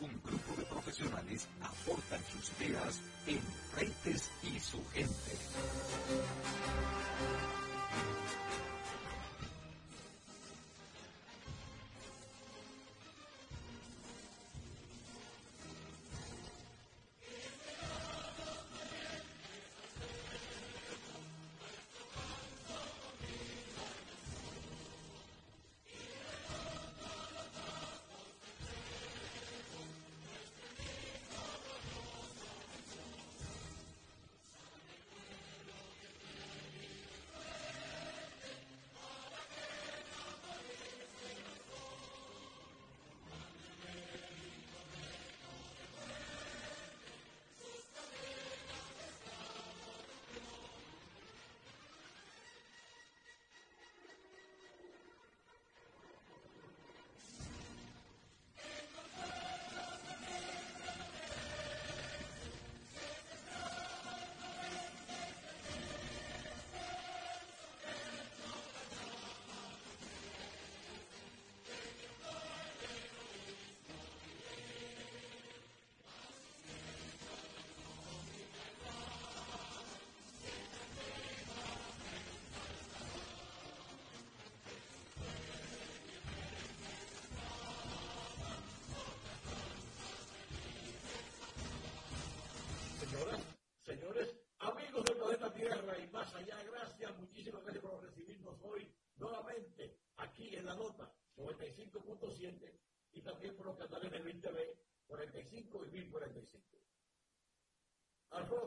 un grupo de profesionales aportan sus ideas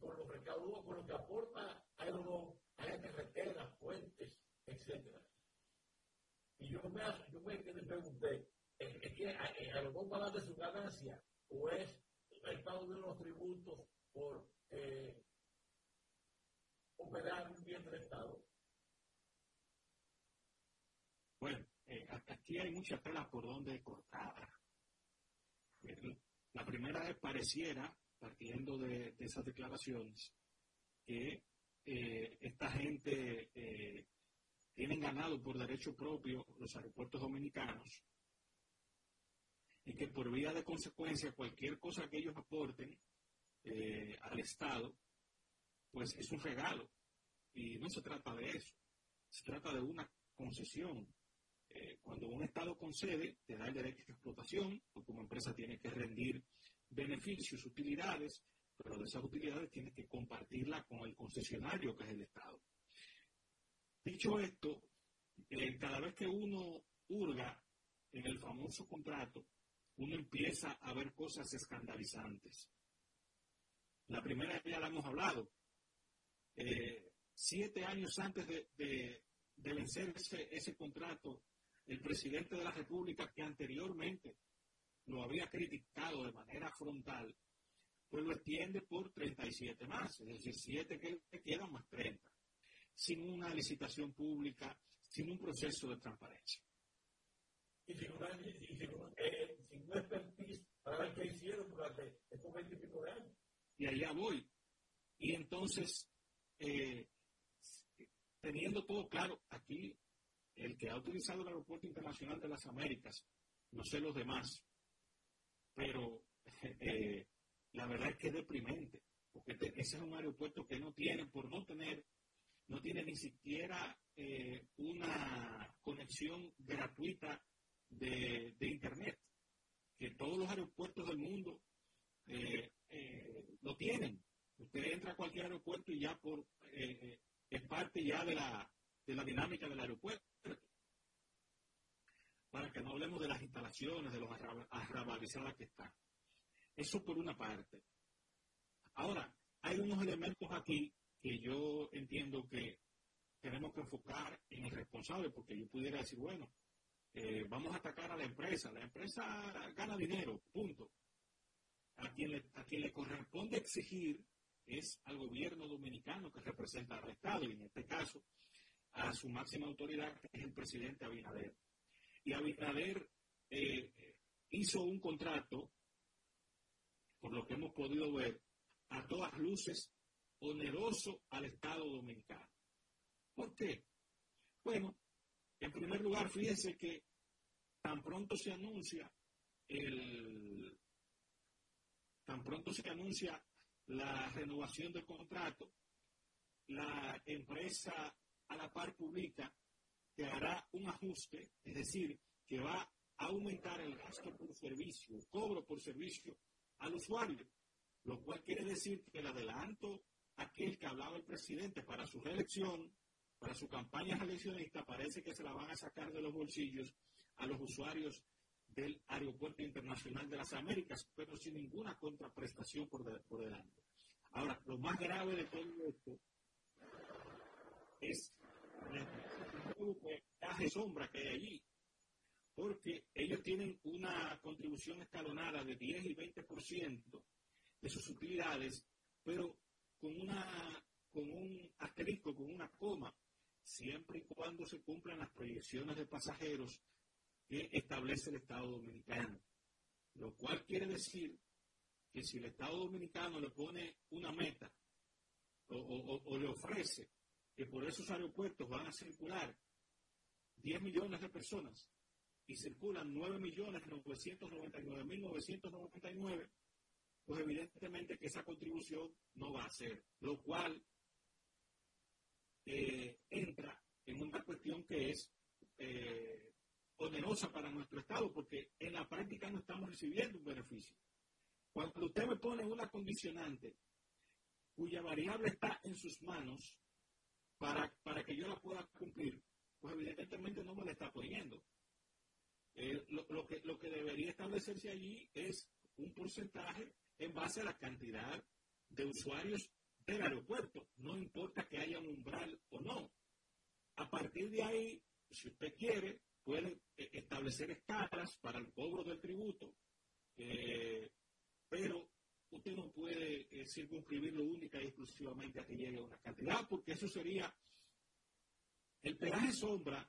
con los recaudados, con lo que aporta Aerodón, haya carreteras, puentes, etc. Y yo me, yo me pregunté, es que a, lo va a dar de su ganancia o es el pago de los tributos por eh, operar un bien del Estado. Bueno, eh, aquí hay muchas telas por donde cortar. La primera es pareciera, partiendo de, esas declaraciones, que eh, esta gente eh, tienen ganado por derecho propio los aeropuertos dominicanos y que por vía de consecuencia cualquier cosa que ellos aporten eh, al Estado, pues es un regalo. Y no se trata de eso, se trata de una concesión. Eh, cuando un Estado concede, te da el derecho de explotación, tú como empresa tienes que rendir beneficios, utilidades, pero de esas utilidades tienes que compartirla con el concesionario, que es el Estado. Dicho esto, eh, cada vez que uno hurga en el famoso contrato, uno empieza a ver cosas escandalizantes. La primera ya la hemos hablado. Eh, siete años antes de, vencer ese, contrato, el presidente de la República, que anteriormente lo había criticado de manera frontal, pues lo extiende por 37 más, es decir, siete que le quedan más 30, sin una licitación pública, sin un proceso de transparencia. Y sin una, eh, expertise para ver qué hicieron durante estos 20 y pico de años. Y allá voy. Y entonces, eh, teniendo todo claro, aquí el que ha utilizado el Aeropuerto Internacional de las Américas, no sé los demás, pero eh, la verdad es que es deprimente, porque ese es un aeropuerto que no tiene, por no tener, no tiene ni siquiera eh, una conexión gratuita de, de Internet que todos los aeropuertos del mundo eh, eh, lo tienen. Usted entra a cualquier aeropuerto y ya por eh, es parte ya de la, de la dinámica del aeropuerto. Para que no hablemos de las instalaciones, de los arrabalizadas que están. Eso por una parte. Ahora, hay unos elementos aquí que yo entiendo que tenemos que enfocar en el responsable, porque yo pudiera decir, bueno, eh, vamos a atacar a la empresa, la empresa gana dinero, punto. A quien, le, a quien le corresponde exigir es al gobierno dominicano que representa al Estado, y en este caso a su máxima autoridad, que es el presidente Abinader. Y Abinader eh, hizo un contrato, por lo que hemos podido ver, a todas luces oneroso al Estado dominicano. ¿Por qué? Bueno, en primer lugar, fíjense que tan pronto se anuncia el tan pronto se anuncia la renovación del contrato, la empresa a la par pública que hará un ajuste, es decir, que va a aumentar el gasto por servicio, el cobro por servicio al usuario, lo cual quiere decir que el adelanto aquel que hablaba el presidente para su reelección, para su campaña reeleccionista, parece que se la van a sacar de los bolsillos a los usuarios del Aeropuerto Internacional de las Américas, pero sin ninguna contraprestación por, delante. Ahora, lo más grave de todo esto es de sombra que hay allí, porque ellos tienen una contribución escalonada de 10 y 20% de sus utilidades, pero con, una, con un asterisco, con una coma, siempre y cuando se cumplan las proyecciones de pasajeros que establece el Estado Dominicano. Lo cual quiere decir que si el Estado Dominicano le pone una meta o, le ofrece que por esos aeropuertos van a circular 10 millones de personas y circulan 9.999.999, pues evidentemente que esa contribución no va a ser, lo cual eh, entra en una cuestión que es eh, onerosa para nuestro Estado, porque en la práctica no estamos recibiendo un beneficio. Cuando usted me pone una condicionante cuya variable está en sus manos para, para que yo la pueda evidentemente no me la está poniendo. Eh, lo, que, lo que debería establecerse allí es un porcentaje en base a la cantidad de usuarios del aeropuerto. No importa que haya un umbral o no. A partir de ahí, si usted quiere, puede eh, establecer escalas para el cobro del tributo, eh, pero usted no puede eh, circunscribirlo única y exclusivamente a que llegue a una cantidad, porque eso sería el peaje sombra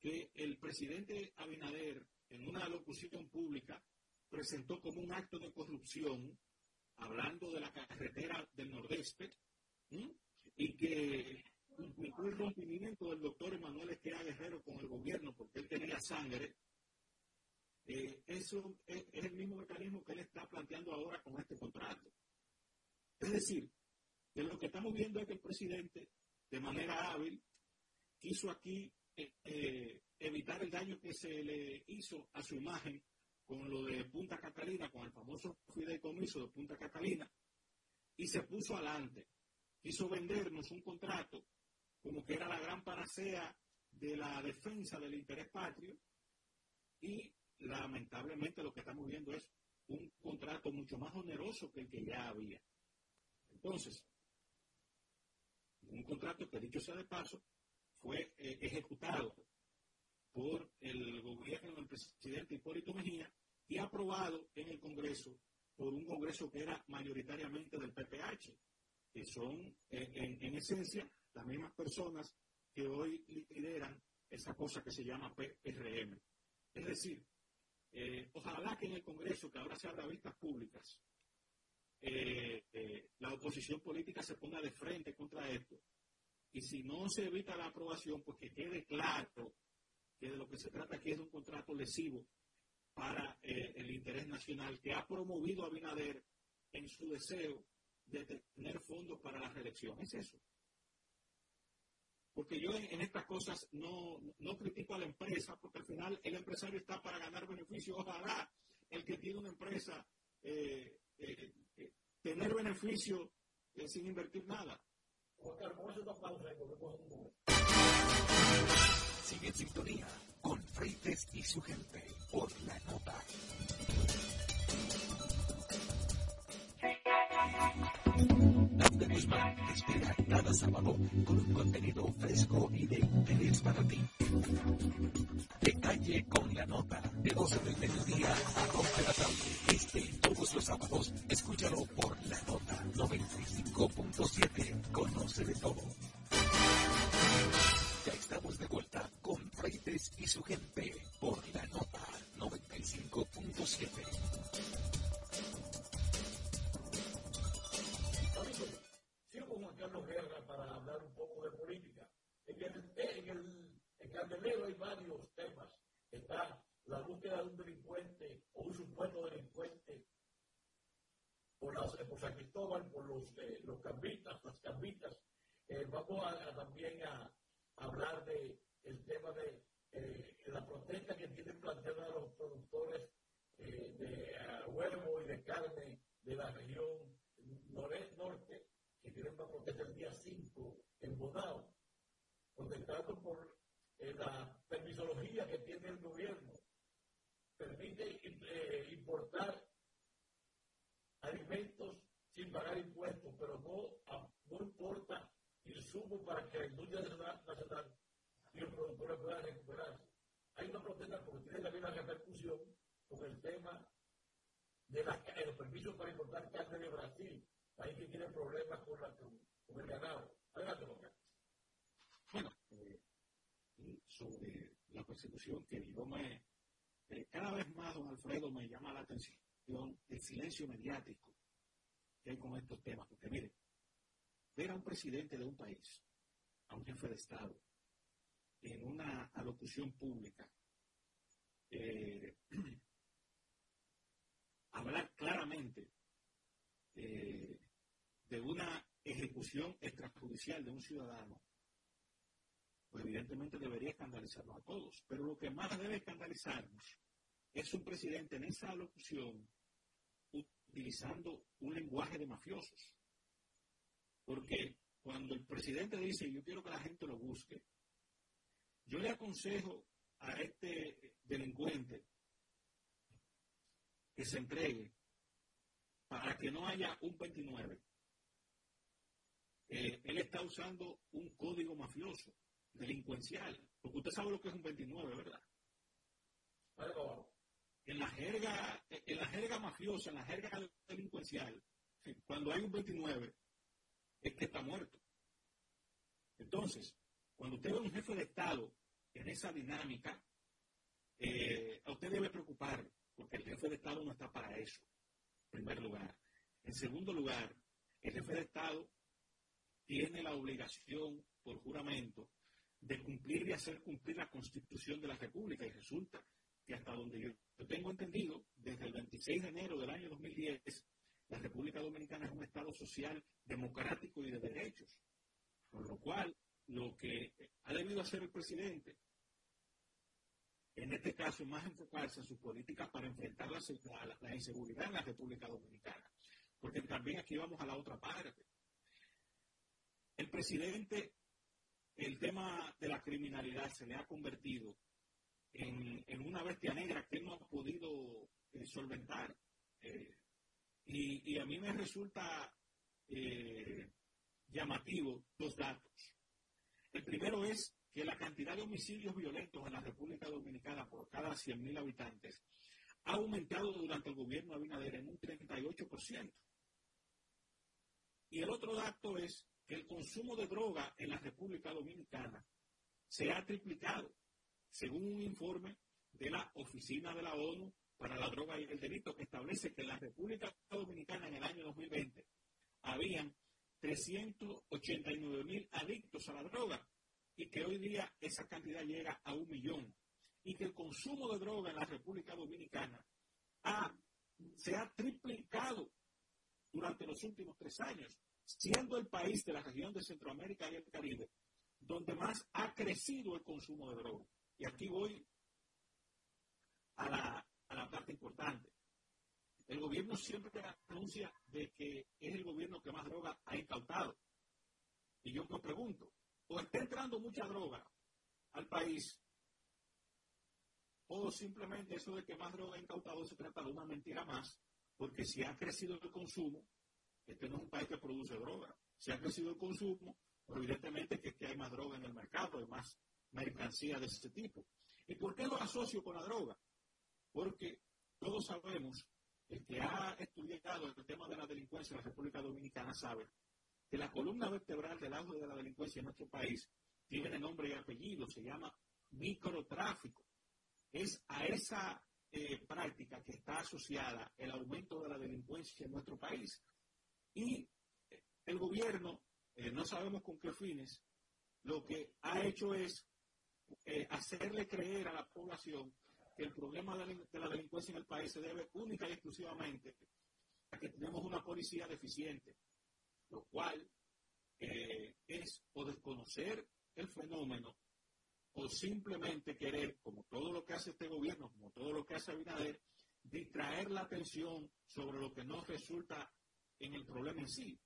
que el presidente Abinader en una locución pública presentó como un acto de corrupción, hablando de la carretera del Nordeste, y que implicó el rompimiento del doctor Emanuel Esquera Guerrero con el gobierno porque él tenía sangre, eh, eso es, el mismo mecanismo que él está planteando ahora con este contrato. Es decir, que lo que estamos viendo es que el presidente, de manera hábil, quiso aquí eh, eh, evitar el daño que se le hizo a su imagen con lo de Punta Catalina, con el famoso fideicomiso de Punta Catalina, y se puso adelante. Quiso vendernos un contrato como que era la gran panacea de la defensa del interés patrio, y lamentablemente lo que estamos viendo es un contrato mucho más oneroso que el que ya había. Entonces, un contrato que dicho sea de paso, fue eh, ejecutado por el gobierno del presidente Hipólito Mejía y aprobado en el Congreso por un Congreso que era mayoritariamente del PPH, que son eh, en, esencia las mismas personas que hoy lideran esa cosa que se llama PRM. Es decir, eh, ojalá que en el Congreso, que ahora se abra vistas públicas, la oposición política se ponga de frente contra esto. Y si no se evita la aprobación, pues que quede claro que de lo que se trata aquí es de un contrato lesivo para eh, el interés nacional que ha promovido a Binader en su deseo de tener fondos para la reelección. Es eso. Porque yo en, estas cosas no, critico a la empresa, porque al final el empresario está para ganar beneficios. Ojalá el que tiene una empresa eh, eh, tener beneficio sin invertir nada. Sigue en sintonía con Freites y su gente por la nota. Te espera cada sábado con un contenido fresco y de interés para ti. Detalle con la nota de 12 del mediodía a 2 de la tarde. Este todos los sábados, escúchalo por la nota 95.7. Conoce de todo. Ya estamos de vuelta con Freites y su gente por la nota 95.7. Carlos Guerra para hablar un poco de política. En el, en el, en Candelero hay varios temas. Está la búsqueda de un delincuente o un supuesto delincuente por, las, por San Cristóbal, por los, eh, los cambitas, las cambitas. Eh, vamos a, también a, hablar de el tema de eh, la protesta que tienen planteada los productores eh, de huevo y de carne de la región norte, que tienen una protesta el día 5 en Bonao, protestando por eh, la permisología que tiene el gobierno. Permite eh, importar alimentos sin pagar impuestos, pero no, no importa insumos para que la industria nacional y los productores puedan recuperarse. Hay una protesta porque tiene también una repercusión con el tema la, de los permisos para importar carne de Brasil, país que tiene problemas con, el ganado. Adelante, Boca. Bueno, eh, sobre la persecución que yo me... Eh, cada vez más, don Alfredo, me llama la atención el silencio mediático que hay con estos temas. Porque mire, ver a un presidente de un país, a un jefe de Estado, en una alocución pública, eh, hablar claramente eh, de una ejecución extrajudicial de un ciudadano, pues evidentemente debería escandalizarnos a todos. Pero lo que más debe escandalizarnos es un presidente en esa alocución utilizando un lenguaje de mafiosos. Porque cuando el presidente dice yo quiero que la gente lo busque, yo le aconsejo a este delincuente que se entregue para que no haya un 29. Eh, él está usando un código mafioso, delincuencial, porque usted sabe lo que es un 29, ¿verdad? En la jerga, en la jerga mafiosa, en la jerga delincuencial, cuando hay un 29, es que está muerto. Entonces, cuando usted ve a un jefe de Estado en esa dinámica, eh, a usted debe preocupar, porque el jefe de Estado no está para eso, en primer lugar. En segundo lugar, el jefe de Estado tiene la obligación, por juramento, de cumplir y hacer cumplir la Constitución de la República. Y resulta que hasta donde yo, tengo entendido, desde el 26 de enero del año 2010, la República Dominicana es un Estado social, democrático y de derechos. Por lo cual, lo que ha debido hacer el presidente, en este caso, más enfocarse en sus políticas para enfrentar la, la inseguridad en la República Dominicana. Porque también aquí vamos a la otra parte. El presidente, el tema de la criminalidad se le ha convertido en, una bestia negra que no ha podido eh, solventar. Eh, y, a mí me resulta eh, llamativo dos datos. El primero es que la cantidad de homicidios violentos en la República Dominicana por cada 100.000 habitantes ha aumentado durante el gobierno de Abinader en un 38%. Y el otro dato es el consumo de droga en la República Dominicana se ha triplicado, según un informe de la Oficina de la ONU para la Droga y el Delito, que establece que en la República Dominicana en el año 2020 habían 389 mil adictos a la droga y que hoy día esa cantidad llega a un millón y que el consumo de droga en la República Dominicana se ha triplicado durante los últimos tres años, siendo el país de la región de Centroamérica y el Caribe donde más ha crecido el consumo de droga. Y aquí voy a la, parte importante. El gobierno siempre anuncia de que es el gobierno que más droga ha incautado. Y yo me pregunto, o está entrando mucha droga al país, o simplemente eso de que más droga incautado se trata de una mentira más, porque si ha crecido el consumo, este no es un país que produce droga, si ha crecido el consumo, evidentemente que, hay más droga en el mercado, hay más mercancía de ese tipo. ¿Y por qué lo asocio con la droga? Porque todos sabemos, el que ha estudiado el tema de la delincuencia en la República Dominicana sabe que la columna vertebral del auge de la delincuencia en nuestro país tiene nombre y apellido, se llama microtráfico. Es a esa eh, práctica que está asociada el aumento de la delincuencia en nuestro país. Y eh, el gobierno, eh, no sabemos con qué fines, lo que ha hecho es hacerle creer a la población que el problema de la delincuencia en el país se debe única y exclusivamente a que tenemos una policía deficiente, lo cual es o desconocer el fenómeno o simplemente querer, como todo lo que hace este gobierno, como todo lo que hace Abinader, distraer la atención sobre lo que no resulta en el problema en sí,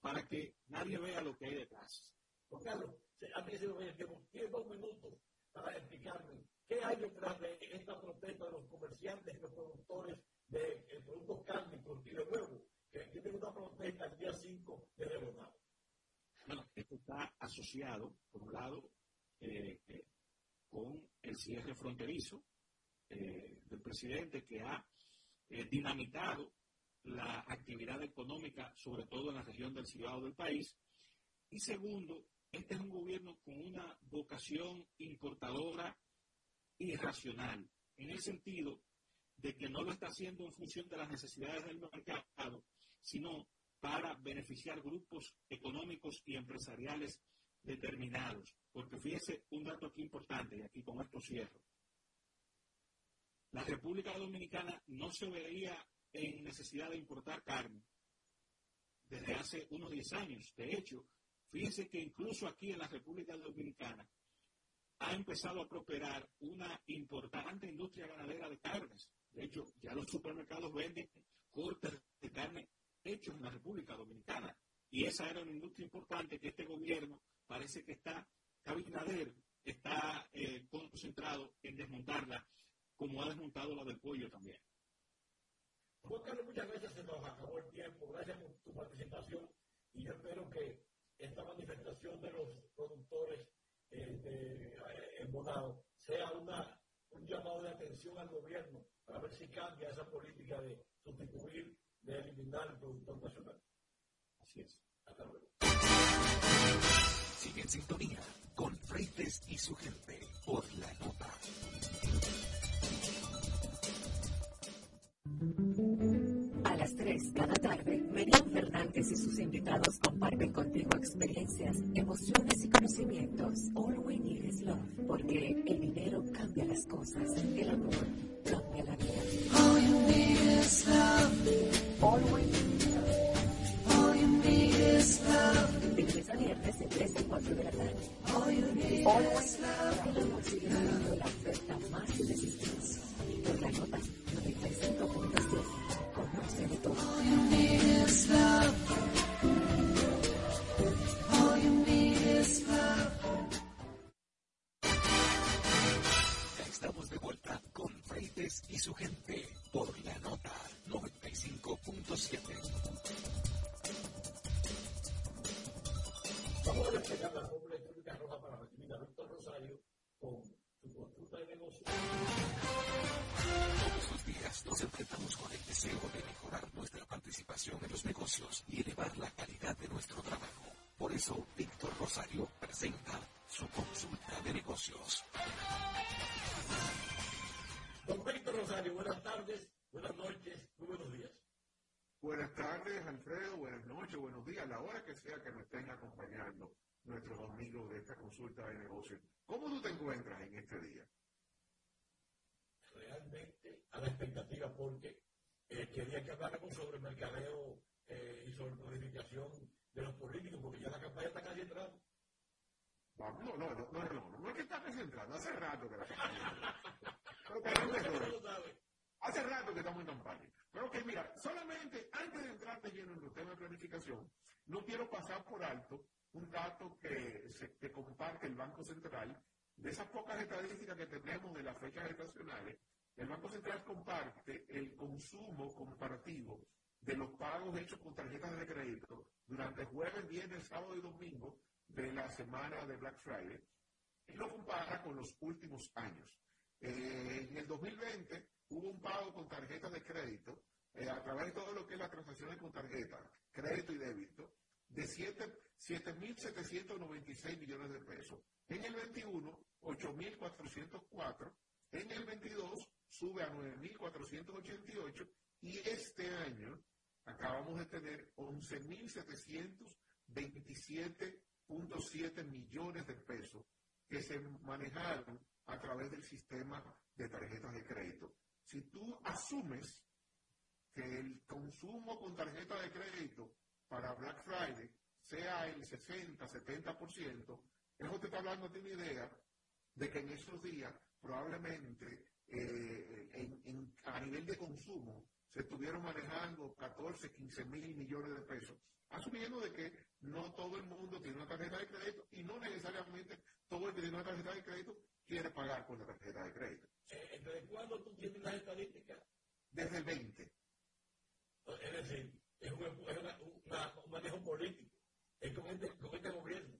para que nadie vea lo que hay detrás. Juan Carlos, a mí se me tiene dos minutos para explicarme qué hay detrás de esta protesta de los comerciantes y los productores de, productos cárnicos y de huevos, que tienen una protesta el día 5 de Rebonado. Bueno, esto está asociado, por un lado, eh, eh, con el cierre fronterizo eh, del presidente que ha eh, dinamitado la actividad económica, sobre todo en la región del Cibao del país. Y segundo, este es un gobierno con una vocación importadora irracional, en el sentido de que no lo está haciendo en función de las necesidades del mercado, sino para beneficiar grupos económicos y empresariales determinados. Porque fíjese un dato aquí importante, y aquí con esto cierro. La República Dominicana no se veía en necesidad de importar carne desde hace unos 10 años. De hecho, fíjese que incluso aquí en la República Dominicana ha empezado a prosperar una importante industria ganadera de carnes. De hecho, ya los supermercados venden cortes de carne hechos en la República Dominicana. Y esa era una industria importante que este gobierno parece que está, Abinader está eh, concentrado en desmontarla, como ha desmontado la del pollo también. Juan Carlos, muchas gracias, se nos acabó el tiempo. Gracias por tu participación y yo espero que esta manifestación de los productores eh, de, eh, en Bonado sea una, un llamado de atención al gobierno para ver si cambia esa política de sustituir, de eliminar el productor nacional. Así es. Hasta luego. Sigue en sintonía con Freites y su gente por la nota. 3 cada tarde, Merian Fernández y sus invitados comparten contigo experiencias, emociones y conocimientos. All we need is love, porque el dinero cambia las cosas, el amor cambia la vida. All you need is love. All we need is love. All you need is love de lunes a viernes de 3 a 4 de la tarde. Hoy, hoy, el amor sigue siendo la oferta más irresistible. Por la nota 95.7. De todo. Ya estamos de vuelta con Freites y su gente por la nota 95.7. Vamos a despegar la fórmula electrónica roja para recibir a Víctor Rosario con su consulta de negocio. Todos los días nos enfrentamos con el deseo de participación en los negocios y elevar la calidad de nuestro trabajo. Por eso, Víctor Rosario presenta su consulta de negocios. Don Víctor Rosario, buenas tardes, buenas noches, muy buenos días. Buenas tardes, Alfredo. Buenas noches, buenos días. La hora que sea que nos estén acompañando nuestros amigos de esta consulta de negocios. ¿Cómo tú te encuentras en este día? Realmente a la expectativa porque eh, quería que habláramos sobre mercadeo eh, y sobre planificación de los políticos, porque ya la campaña está casi entrando. Vamos, no, no, no, no, no, no es que está concentrado, hace rato que la campaña. Pero que. Hace rato que estamos en campaña. Pero que mira, solamente antes de entrar de lleno en los temas de planificación, no quiero pasar por alto un dato que, se, que comparte el Banco Central de esas pocas estadísticas que tenemos de las fechas estacionales, el Banco Central comparte el consumo comparativo de los pagos hechos con tarjetas de crédito durante jueves, viernes, sábado y domingo de la semana de Black Friday y lo compara con los últimos años. Eh, en el 2020 hubo un pago con tarjetas de crédito eh, a través de todo lo que es las transacciones con tarjeta, crédito y débito, de 7.796 millones de pesos. En el 21, 8.404. En el 22, sube a 9.488. Y este año acabamos de tener 11.727.7 millones de pesos que se manejaron a través del sistema de tarjetas de crédito. Si tú asumes que el consumo con tarjeta de crédito para Black Friday sea el 60, 70%, eso te está hablando de una idea de que en esos días probablemente eh, a nivel de consumo se estuvieron manejando 14, 15 mil millones de pesos, asumiendo de que no todo el mundo tiene una tarjeta de crédito y no necesariamente todo el que tiene una tarjeta de crédito quiere pagar con la tarjeta de crédito. Eh, ¿Desde cuándo tú tienes las estadísticas? Desde el 20. Es decir, es un, un manejo político. Es con este, con este gobierno.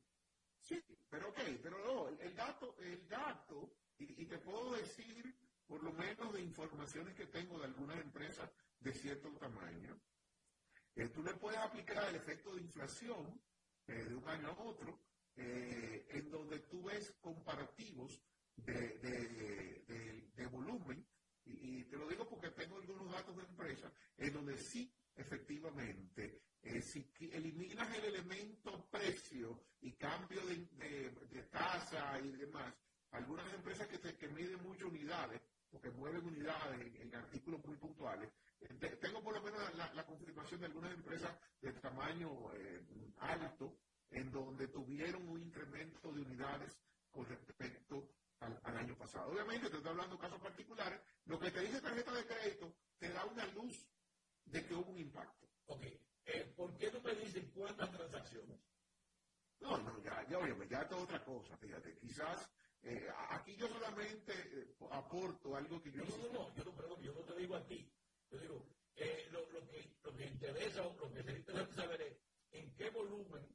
Sí, pero ok, pero no, el, dato, el dato, y, te puedo decir, por lo menos de informaciones que tengo de algunas empresas de cierto tamaño, eh, tú le puedes aplicar el efecto de inflación eh, de un año a otro, eh, en donde tú ves comparativos de, de, volumen, y, y, te lo digo porque tengo algunos datos de empresas, en donde sí, efectivamente, eh, si eliminas el elemento precio y cambio de, tasa y demás, algunas empresas que, unidades, unidades en, artículos muy puntuales, eh, tengo por lo menos la, confirmación de algunas empresas de tamaño eh, alto, en donde tuvieron un incremento de unidades con respecto al, año pasado. Obviamente te estoy hablando de casos particulares, lo que te dice tarjeta de crédito te da una luz de que hubo un impacto. Okay. Eh, ¿por qué no me dicen cuántas transacciones? No, no, ya, ya, oye, ya es otra cosa, fíjate. Quizás eh, aquí yo solamente eh, aporto algo que yo... No, no, no, yo no, perdón, yo no te digo a ti. Yo digo, eh, lo, lo, que, lo que interesa o lo que se interesa saber es en qué volumen,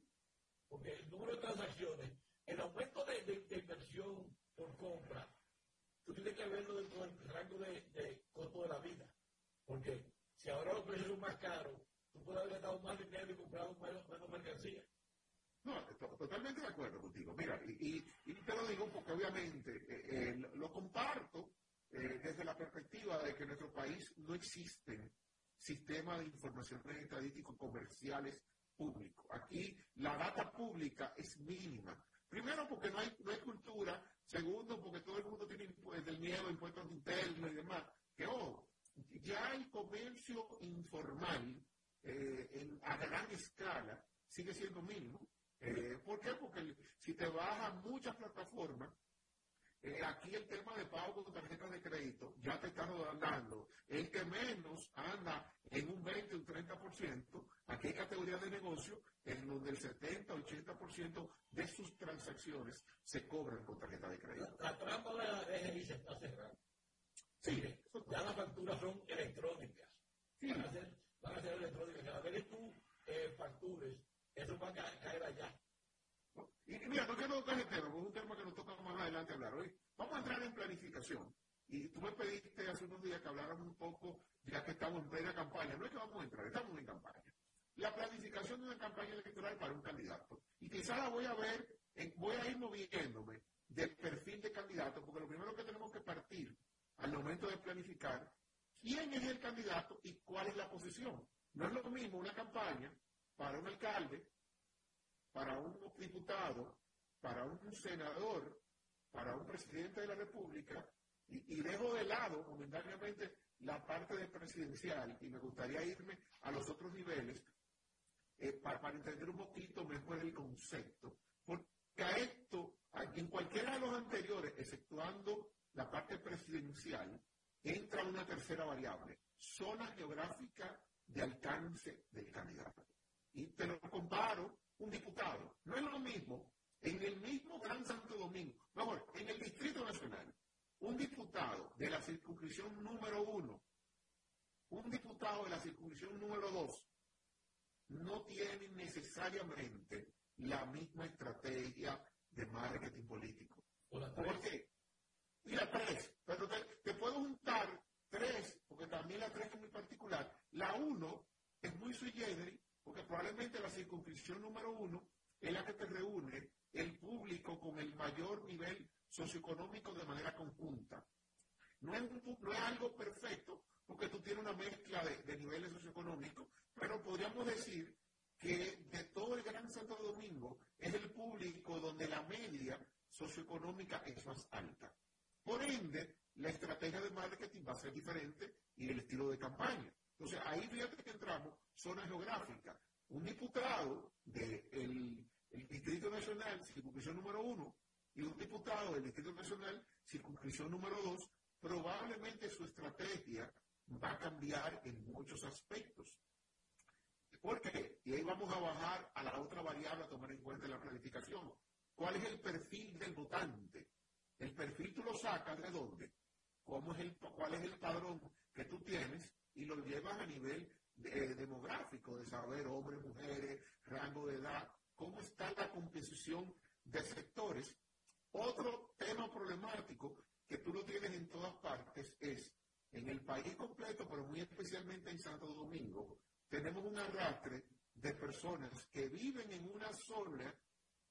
porque el número de transacciones, el aumento de, de, inversión por compra, tú tienes que verlo dentro del rango de, de costo de la vida. Porque si ahora los precios son más caros, tú puedes haber gastado más dinero y comprado menos, menos mercancía. No, totalmente de acuerdo contigo. Mira, y, y, te lo digo porque obviamente eh, eh, lo comparto eh, desde la perspectiva de que en nuestro país no existen sistemas de información estadísticos comerciales públicos. Aquí la data pública es mínima. Primero porque no hay, no hay cultura. Segundo porque todo el mundo tiene el miedo a impuestos internos y demás. Que ojo, ya el comercio informal eh, en, a gran escala sigue siendo mínimo. Eh, ¿Por qué? Porque si te vas a muchas plataformas, eh, aquí el tema de pago con tarjetas de crédito ya te está dando. El que menos anda en un 20 o un 30%, aquí hay categorías de negocio en donde el 70 o 80% de sus transacciones se cobran con tarjeta de crédito. La, trampa de la DGI se está cerrando. Sí. Ya las facturas son electrónicas. Sí van a ser electrónicas. Cada vez que tú eh, factures, eso va a caer allá. Y mira, no quiero tocar el tema, porque es un tema que nos toca más adelante hablar hoy. Vamos a entrar en planificación. Y tú me pediste hace unos días que habláramos un poco, ya que estamos en plena campaña. No es que vamos a entrar, estamos en campaña. La planificación de una campaña electoral para un candidato. Y quizás la voy a ver, voy a ir moviéndome del perfil de candidato, porque lo primero que tenemos que partir al momento de planificar quién es el candidato y cuál es la posición. No es lo mismo una campaña para un alcalde, para un diputado, para un senador, para un presidente de la República, y, dejo de lado momentáneamente la parte de presidencial y me gustaría irme a los otros niveles eh, para, para, entender un poquito mejor el concepto. Porque a esto, en cualquiera de los anteriores, exceptuando la parte presidencial, entra una tercera variable, zona geográfica de alcance del candidato. Y te lo comparo, un diputado. No es lo mismo en el mismo Gran Santo Domingo, mejor, en el Distrito Nacional, un diputado de la circunscripción número uno, un diputado de la circunscripción número dos, no tiene necesariamente la misma estrategia de marketing político. ¿Por qué? Mira, tres, pero te, puedo juntar tres, porque también la tres es muy particular. La uno es muy sui generis, porque probablemente la circunscripción número uno es la que te reúne el público con el mayor nivel socioeconómico de manera conjunta. No es, algo perfecto, porque tú tienes una mezcla de niveles socioeconómicos, pero podríamos decir que de todo el Gran Santo Domingo es el público donde la media socioeconómica es más alta. Por ende, la estrategia de marketing va a ser diferente y el estilo de campaña. Entonces, ahí fíjate que entramos, zona geográfica. Un diputado del Distrito Nacional, circunscripción número uno, y un diputado del Distrito Nacional, circunscripción número dos, probablemente su estrategia va a cambiar en muchos aspectos. ¿Por qué? Y ahí vamos a bajar a la otra variable a tomar en cuenta en la planificación. ¿Cuál es el perfil del votante? El perfil tú lo sacas de dónde? ¿Cómo es el, ¿Cuál es el padrón que tú tienes? Y lo llevas a nivel eh, demográfico, de saber hombres, mujeres, rango de edad, cómo está la composición de sectores. Otro tema problemático que tú lo tienes en todas partes es, en el país completo, pero muy especialmente en Santo Domingo, tenemos un arrastre de personas que viven en una zona,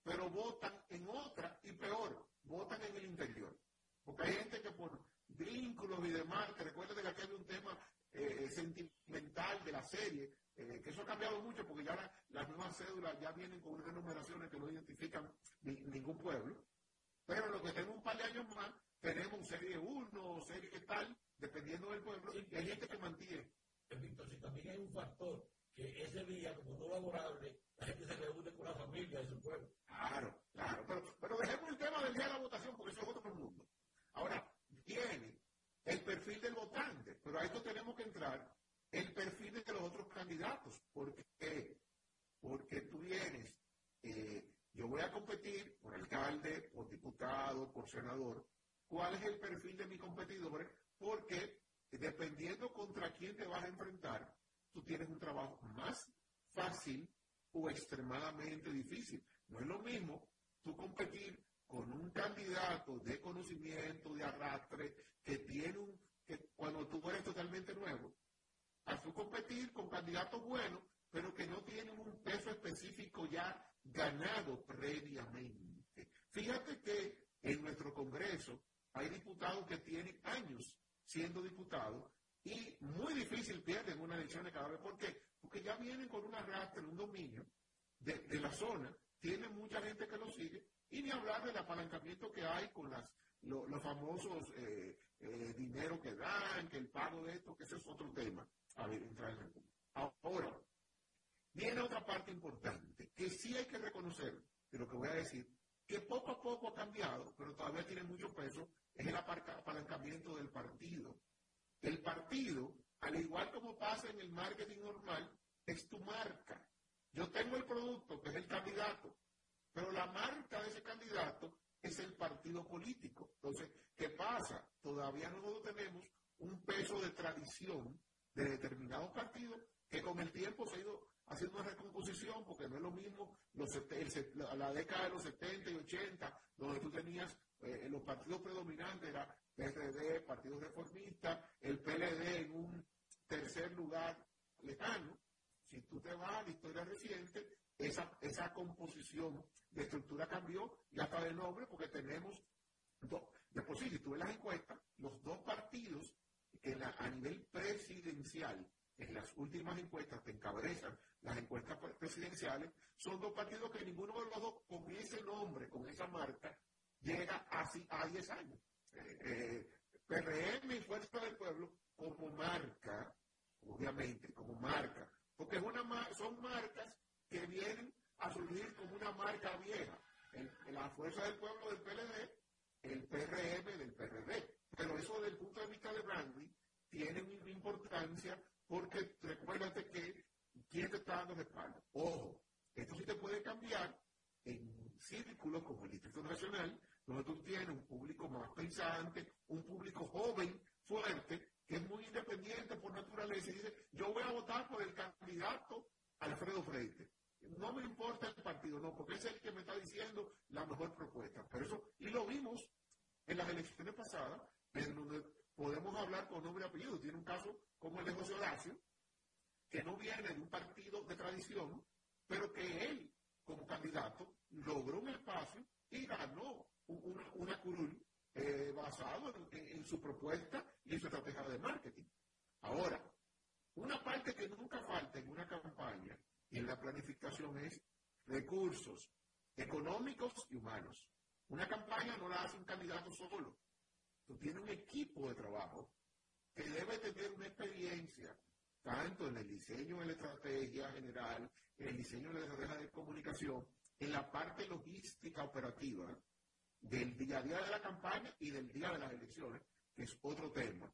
pero votan en otra y peor, votan en el interior. Porque hay gente que por vínculos y demás, que recuerda que aquí hay un tema eh, sentimental de la serie, eh, que eso ha cambiado mucho porque ya las nuevas cédulas ya vienen con unas numeraciones que no identifican ningún pueblo. Pero lo que tenemos un par de años más, tenemos serie 1, serie que tal, dependiendo del pueblo, y hay gente que mantiene entonces también hay un factor que ese día, como no laborable, la gente se reúne con la familia de su pueblo. Claro, claro, pero, pero dejemos el tema del día de la votación porque eso es otro mundo. Ahora, viene el perfil del votante, pero a esto tenemos que entrar el perfil de los otros candidatos. ¿Por qué? Porque tú vienes, eh, yo voy a competir por alcalde, por diputado, por senador. ¿Cuál es el perfil de mi competidor? Porque dependiendo contra quién te vas a enfrentar, tú tienes un trabajo más fácil o extremadamente difícil. No es lo mismo tú competir con un candidato de conocimiento, de arrastre, que tiene un, cuando tú eres totalmente nuevo, a tú competir con candidatos buenos, pero que no tienen un peso específico ya ganado previamente. Fíjate que en nuestro Congreso hay diputados que tienen años siendo diputado y muy difícil pierden una elección de cada vez. ¿Por qué? Porque ya vienen con un arrastre, un dominio de, la zona, tienen mucha gente que lo sigue y ni hablar del apalancamiento que hay con las, los famosos eh, eh, dinero que dan, que el pago de esto, que ese es otro tema. A ver, entrar en el Ahora, viene otra parte importante, que sí hay que reconocer, de lo que voy a decir, que poco a poco ha cambiado, pero todavía tiene mucho peso, es el apalancamiento del partido. El partido, al igual como pasa en el marketing normal, es tu marca. Yo tengo el producto, que es el candidato, pero la marca de ese candidato es el partido político. Entonces, ¿qué pasa? Todavía nosotros tenemos un peso de tradición de determinados partidos que con el tiempo se ha ido haciendo una recomposición, porque no es lo mismo los, la década de los 70 y 80, donde tú tenías eh, los partidos predominantes, era PRD, Partido Reformista, el PLD en un tercer lugar lejano. Si tú te vas a la historia reciente, esa, esa composición de estructura cambió y hasta de nombre, porque tenemos dos. De por sí, si tú ves las encuestas, los dos partidos que a nivel presidencial en las últimas encuestas que encabezan las encuestas presidenciales, son dos partidos que ninguno de los dos con ese nombre, con esa marca, llega así a 10 años. Eh, eh, PRM y Fuerza del Pueblo como marca, obviamente, como marca, porque es una, son marcas que vienen a surgir como una marca vieja. la Fuerza del Pueblo del PLD, el PRM del PRD. Pero eso desde el punto de vista de branding tiene una importancia porque recuérdate que quién te está dando la espalda. Ojo, esto sí te puede cambiar en círculos como el Distrito Nacional, donde tú tienes un público más pensante, un público joven, fuerte, que es muy independiente por naturaleza y dice, yo voy a votar por el candidato Alfredo Freite. No me importa el partido, no, porque es el que me está diciendo la mejor propuesta. Eso, y lo vimos en las elecciones pasadas, en donde podemos hablar con nombre y apellido. Tiene un caso como el de José Horacio, que no viene de un partido de tradición, pero que él, como candidato, logró un espacio y ganó una, curul eh, basado en, su propuesta y en su estrategia de marketing. Ahora, una parte que nunca falta en una campaña y en la planificación es recursos económicos y humanos. Una campaña no la hace un candidato solo. Tú tienes un equipo de trabajo que debe tener una experiencia tanto en el diseño de la estrategia general, en el diseño de la estrategia de comunicación, en la parte logística operativa del día a día de la campaña y del día de las elecciones, que es otro tema.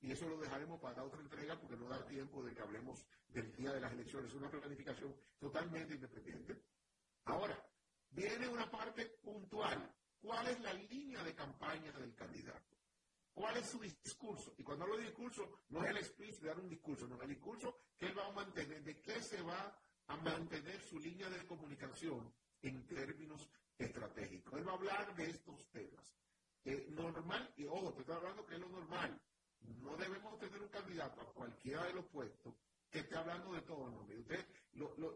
Y eso lo dejaremos para otra entrega porque no da tiempo de que hablemos del día de las elecciones. Es una planificación totalmente independiente. Ahora, viene una parte puntual. ¿Cuál es la línea de campaña del candidato? ¿Cuál es su discurso? Y cuando hablo de discurso, no es el speech de dar un discurso, no es el discurso que él va a mantener, de qué se va a mantener su línea de comunicación en términos estratégicos. Él va a hablar de estos temas. Eh, normal, y ojo, te estoy hablando que es lo normal. No debemos tener un candidato a cualquiera de los puestos que esté hablando de todo. ¿no? Usted,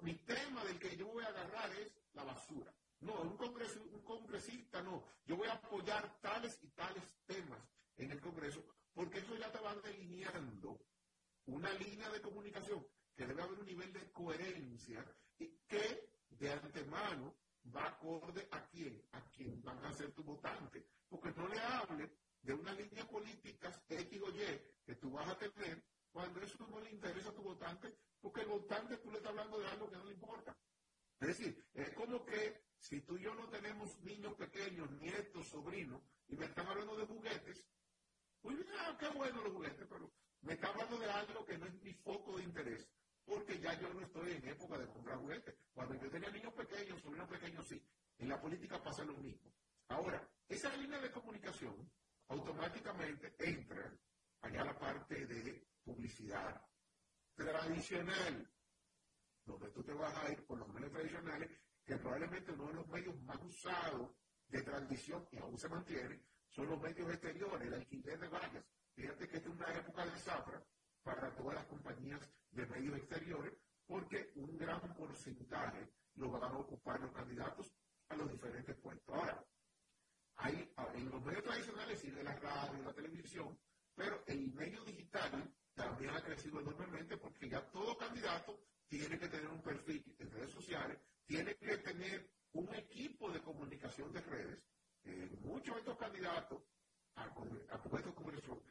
mi tema del que yo voy a agarrar es la basura. No, un, un congresista no. Yo voy a apoyar tales y tales temas en el Congreso, porque eso ya te va delineando una línea de comunicación que debe haber un nivel de coherencia y que de antemano va acorde a quién, a quién van a ser tu votante. Porque no le hable de una línea política X o Y que tú vas a tener cuando eso no le interesa a tu votante, porque el votante tú le estás hablando de algo que no le importa. Es decir, es como que si tú y yo no tenemos niños pequeños, nietos, sobrinos, y me están hablando de juguetes, bien, ah, qué bueno los juguetes, pero me está hablando de algo que no es mi foco de interés, porque ya yo no estoy en época de comprar juguetes. Cuando yo tenía niños pequeños, sobrinos pequeños, sí. En la política pasa lo mismo. Ahora, esa línea de comunicación automáticamente entra allá la parte de publicidad tradicional, donde tú te vas a ir por los medios tradicionales, que probablemente uno de los medios más usados de transición y aún se mantiene, son los medios exteriores, el alquiler de vallas. Fíjate que esta es una época de zafra para todas las compañías de medios exteriores, porque un gran porcentaje lo van a ocupar los candidatos a los diferentes puestos. Ahora, hay, en los medios tradicionales de la radio, la televisión, pero el medio digital también ha crecido enormemente porque ya todo candidato tiene que tener un perfil en redes sociales, tiene que tener un equipo de comunicación de redes muchos de estos candidatos a, puestos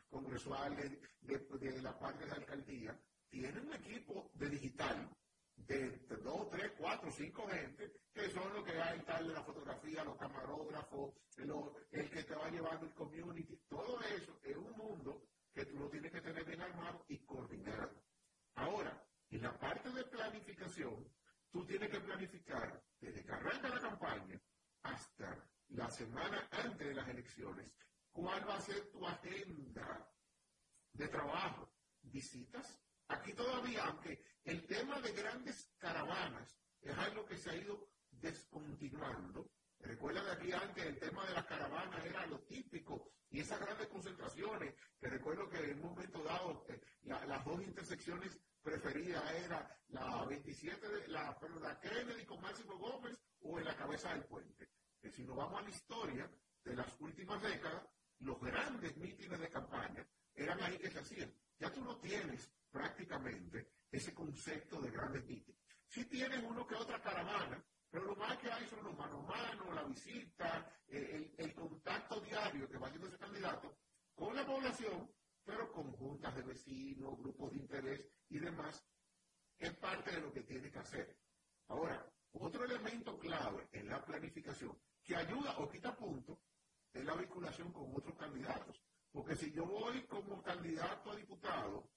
congresuales de, la parte de la alcaldía tienen un equipo de digital de, dos, tres, cuatro, cinco gente que son los que hay tal de la fotografía, los camarógrafos, el que te va llevando el community, todo eso es un mundo que tú lo tienes que tener bien armado y coordinado. Ahora, en la parte de planificación, tú tienes que planificar desde que arranca la campaña hasta la semana antes de las elecciones, ¿cuál va a ser tu agenda de trabajo? ¿Visitas? Aquí todavía, aunque el tema de grandes caravanas es algo que se ha ido descontinuando, recuerda que aquí antes el tema de las caravanas era lo típico y esas grandes concentraciones, que recuerdo que en un momento dado eh, las dos intersecciones preferidas eran la 27 de la, la Kennedy con Máximo Gómez o en la cabeza del puente que si nos vamos a la historia de las últimas décadas, los grandes mítines de campaña eran ahí que se hacían. Ya tú no tienes prácticamente ese concepto de grandes mítines. Sí tienes uno que otra caravana, pero lo más que hay son los mano a mano, la visita, eh, el, contacto diario que va haciendo ese candidato con la población, pero con juntas de vecinos, grupos de interés y demás, es parte de lo que tiene que hacer. Ahora, otro elemento clave en la planificación que ayuda o quita puntos es la vinculación con otros candidatos. Porque si yo voy como candidato a diputado,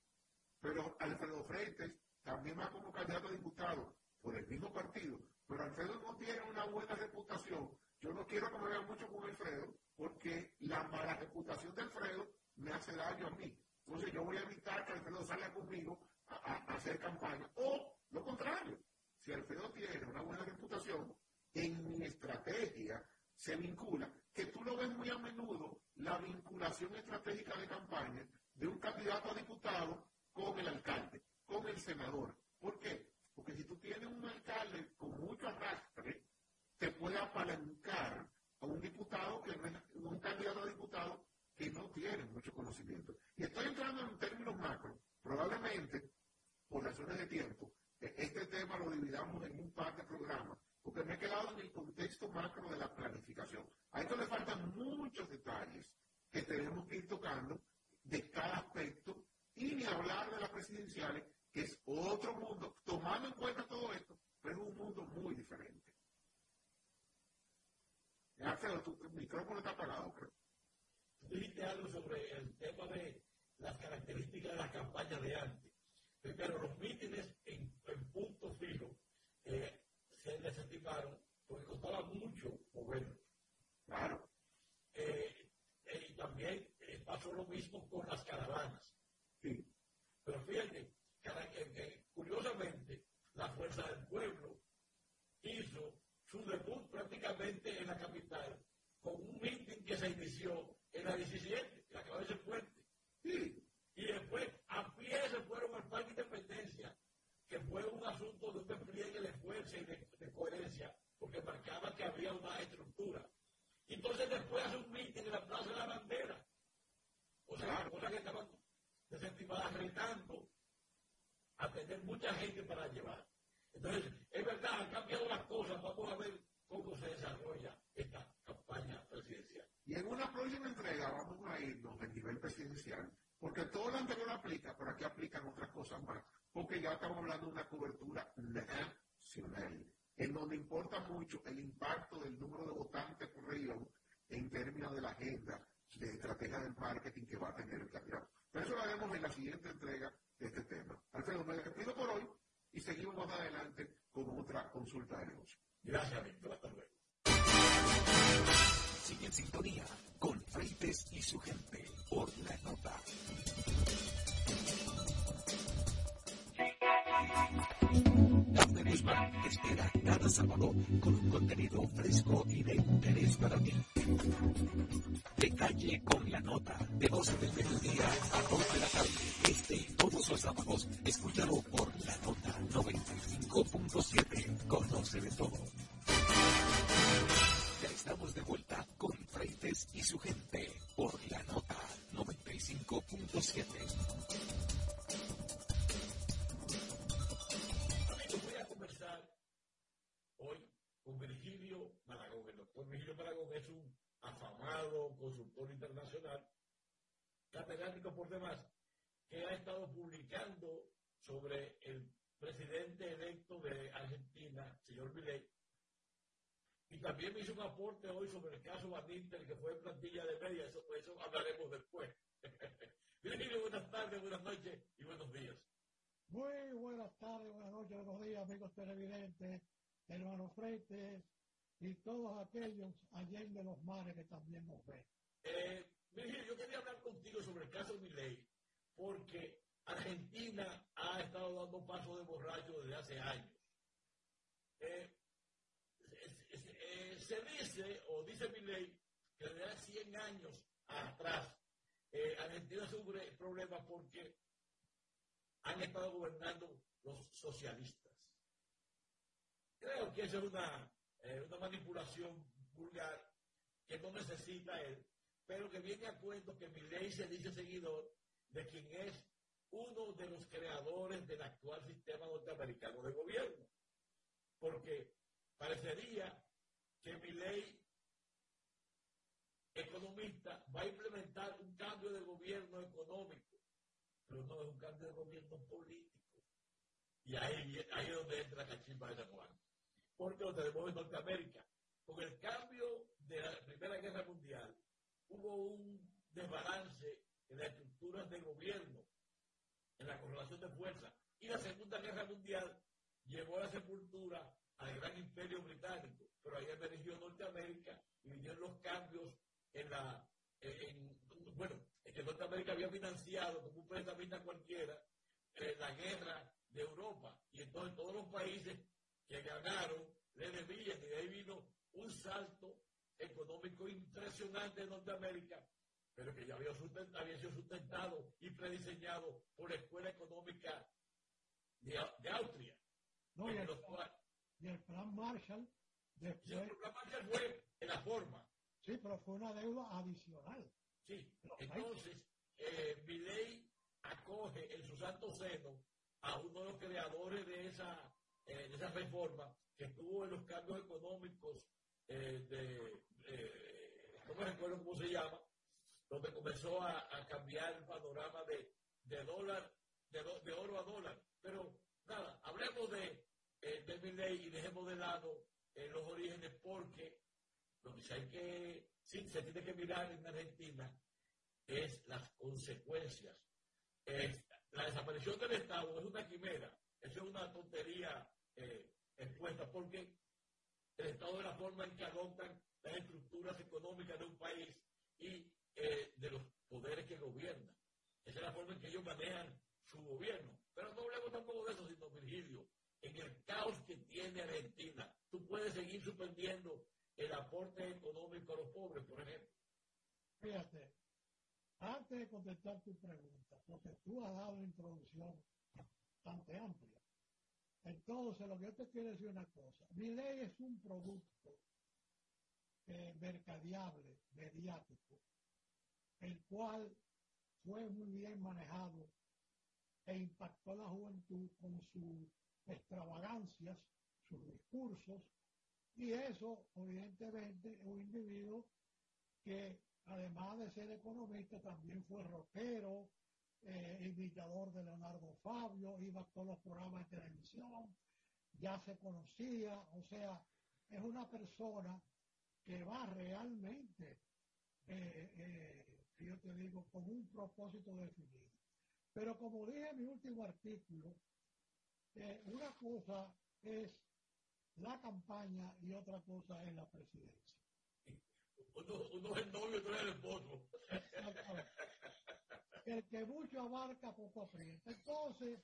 pero Alfredo Freites también va como candidato a diputado por el mismo partido, pero Alfredo no tiene una buena reputación. Yo no quiero que me vean mucho con Alfredo, porque la mala reputación de Alfredo me hace daño a mí. Entonces yo voy a evitar que Alfredo salga conmigo a, hacer campaña. O lo contrario, si Alfredo tiene una buena reputación, en mi estrategia se vincula, que tú lo ves muy a menudo, la vinculación estratégica de campaña de un candidato a diputado con el alcalde, con el senador. ¿Por qué? Porque si tú tienes un alcalde con mucho arrastre, te puede apalancar a un diputado que un candidato a diputado que no tiene mucho conocimiento. Y estoy entrando en términos macro. Probablemente, por razones de tiempo, e-, este tema lo dividamos en un par de programas, porque me he quedado en el contexto macro de la planificación. A esto le faltan muchos detalles que tenemos que ir tocando de cada aspecto y ni hablar de las presidenciales, que es otro mundo, tomando en cuenta todo esto, pero es un mundo muy diferente. Alfredo, tu micrófono está apagado, creo. Tú dijiste algo sobre el tema de las características de las campañas de antes. Primero, los mítines en, punto fijo eh, se desestimaron porque costaba mucho moverlos. Claro. Eh, eh, y también pasó lo mismo con las caravanas. Sí. Pero fíjate, que, curiosamente, la Fuerza del Pueblo hizo su debut en la capital con un meeting que se inició en la 17, la cabeza del puente. Sí. Y después a pie se fueron al Parque Independencia, que fue un asunto de un despliegue de fuerza y de, coherencia, porque marcaba que había una estructura. Y entonces después hace un meeting en la Plaza de la Bandera. O sea, cosa que estaban desestimadas retando a tener mucha gente para llevar. Entonces, es verdad, han cambiado las cosas, vamos a ver cómo se desarrolla esta campaña presidencial. Y en una próxima entrega vamos a irnos del nivel presidencial, porque todo lo anterior aplica, pero aquí aplican otras cosas más, porque ya estamos hablando de una cobertura nacional, en donde importa mucho el impacto del número de votantes por región en términos de la agenda de estrategia del marketing que va a tener el candidato. Pero eso lo haremos en la siguiente entrega de este tema. Alfredo, me despido por hoy y seguimos más adelante con otra consulta de negocio. Gracias, Víctor. Hasta luego. Sigue en sintonía con Freites y su gente por la nota. Te espera cada sábado con un contenido fresco y de interés para ti. De calle con la nota, de 12 del mediodía a 2 de la tarde. Este y todos los sábados, escúchalo por la nota 95.7. Conoce de todo. Ya estamos de vuelta con Freites y su gente por la nota 95.7. con Virgilio Maragón. El doctor Virgilio Maragón es un afamado consultor internacional, catedrático por demás, que ha estado publicando sobre el presidente electo de Argentina, señor Milei, y también me hizo un aporte hoy sobre el caso Van Inter, que fue en plantilla de media, eso, eso hablaremos después. Virgilio, buenas tardes, buenas noches y buenos días. Muy buenas tardes, buenas noches, buenos días, amigos televidentes, hermanos Freites y todos aquellos allá de los mares que también nos ven. Eh, yo quería hablar contigo sobre el caso Milei, porque Argentina ha estado dando paso de borracho desde hace años. Eh, eh, se dice, o dice Milei, que desde hace 100 años atrás, eh, Argentina sufre problemas porque han estado gobernando los socialistas. Creo que esa es una eh, una manipulación vulgar que no necesita él, pero que viene a cuento que mi ley se dice seguidor de quien es uno de los creadores del actual sistema norteamericano de gobierno. Porque parecería que mi ley economista va a implementar un cambio de gobierno económico, pero no es un cambio de gobierno político. Y ahí, ahí es donde entra Cachimba de San Juan porque lo tenemos en Norteamérica. Con el cambio de la Primera Guerra Mundial, hubo un desbalance en las estructuras de gobierno, en la correlación de fuerza, y la Segunda Guerra Mundial llevó a la sepultura al gran imperio británico, pero ahí emergió Norteamérica y vinieron los cambios en la, en, bueno, en que Norteamérica había financiado como un prestamista cualquiera eh, la guerra de Europa. Y entonces todos los países que ganaron le debían y de ahí vino un salto económico impresionante en Norteamérica, pero que ya había, había sido sustentado y prediseñado por la Escuela Económica de, de Austria. No, y, el, y, el, plan Marshall después... Sí, el plan Marshall fue en la forma. Sí, pero fue una deuda adicional. Sí, entonces, eh, Milley acoge en su santo seno a uno de los creadores de esa, eh, de esa reforma que estuvo en los cambios económicos eh, de, eh, no me recuerdo cómo se llama, donde comenzó a, a cambiar el panorama de, de dólar, de, de, oro a dólar. Pero nada, hablemos de, eh, de Milley y dejemos de lado eh, los orígenes porque lo que hay que, sí, se tiene que mirar en Argentina es las consecuencias. la desaparición del Estado es una quimera, eso es una tontería eh, expuesta, porque el Estado es la forma en que adoptan las estructuras económicas de un país y eh, de los poderes que gobiernan. Esa es la forma en que ellos manejan su gobierno. Pero no hablemos tampoco de eso, sino Virgilio, en el caos que tiene Argentina, tú puedes seguir suspendiendo el aporte económico a los pobres, por ejemplo. Fíjate, antes de contestar tu pregunta, porque tú has dado una introducción bastante amplia. Entonces, lo que yo te quiero decir una cosa. Mi ley es un producto eh, mercadiable, mediático, el cual fue muy bien manejado e impactó a la juventud con sus extravagancias, sus discursos, y eso, evidentemente, un individuo que, además de ser economista, también fue rockero, eh, imitador de Leonardo Fabio, iba a todos los programas de televisión, ya se conocía, o sea, es una persona que va realmente, eh, eh, yo te digo, con un propósito definido. Pero como dije en mi último artículo, una cosa es la campaña y otra cosa es la presidencia. Uno, es el novio y otro es el esposo. El que mucho abarca, poco aprieta. Entonces,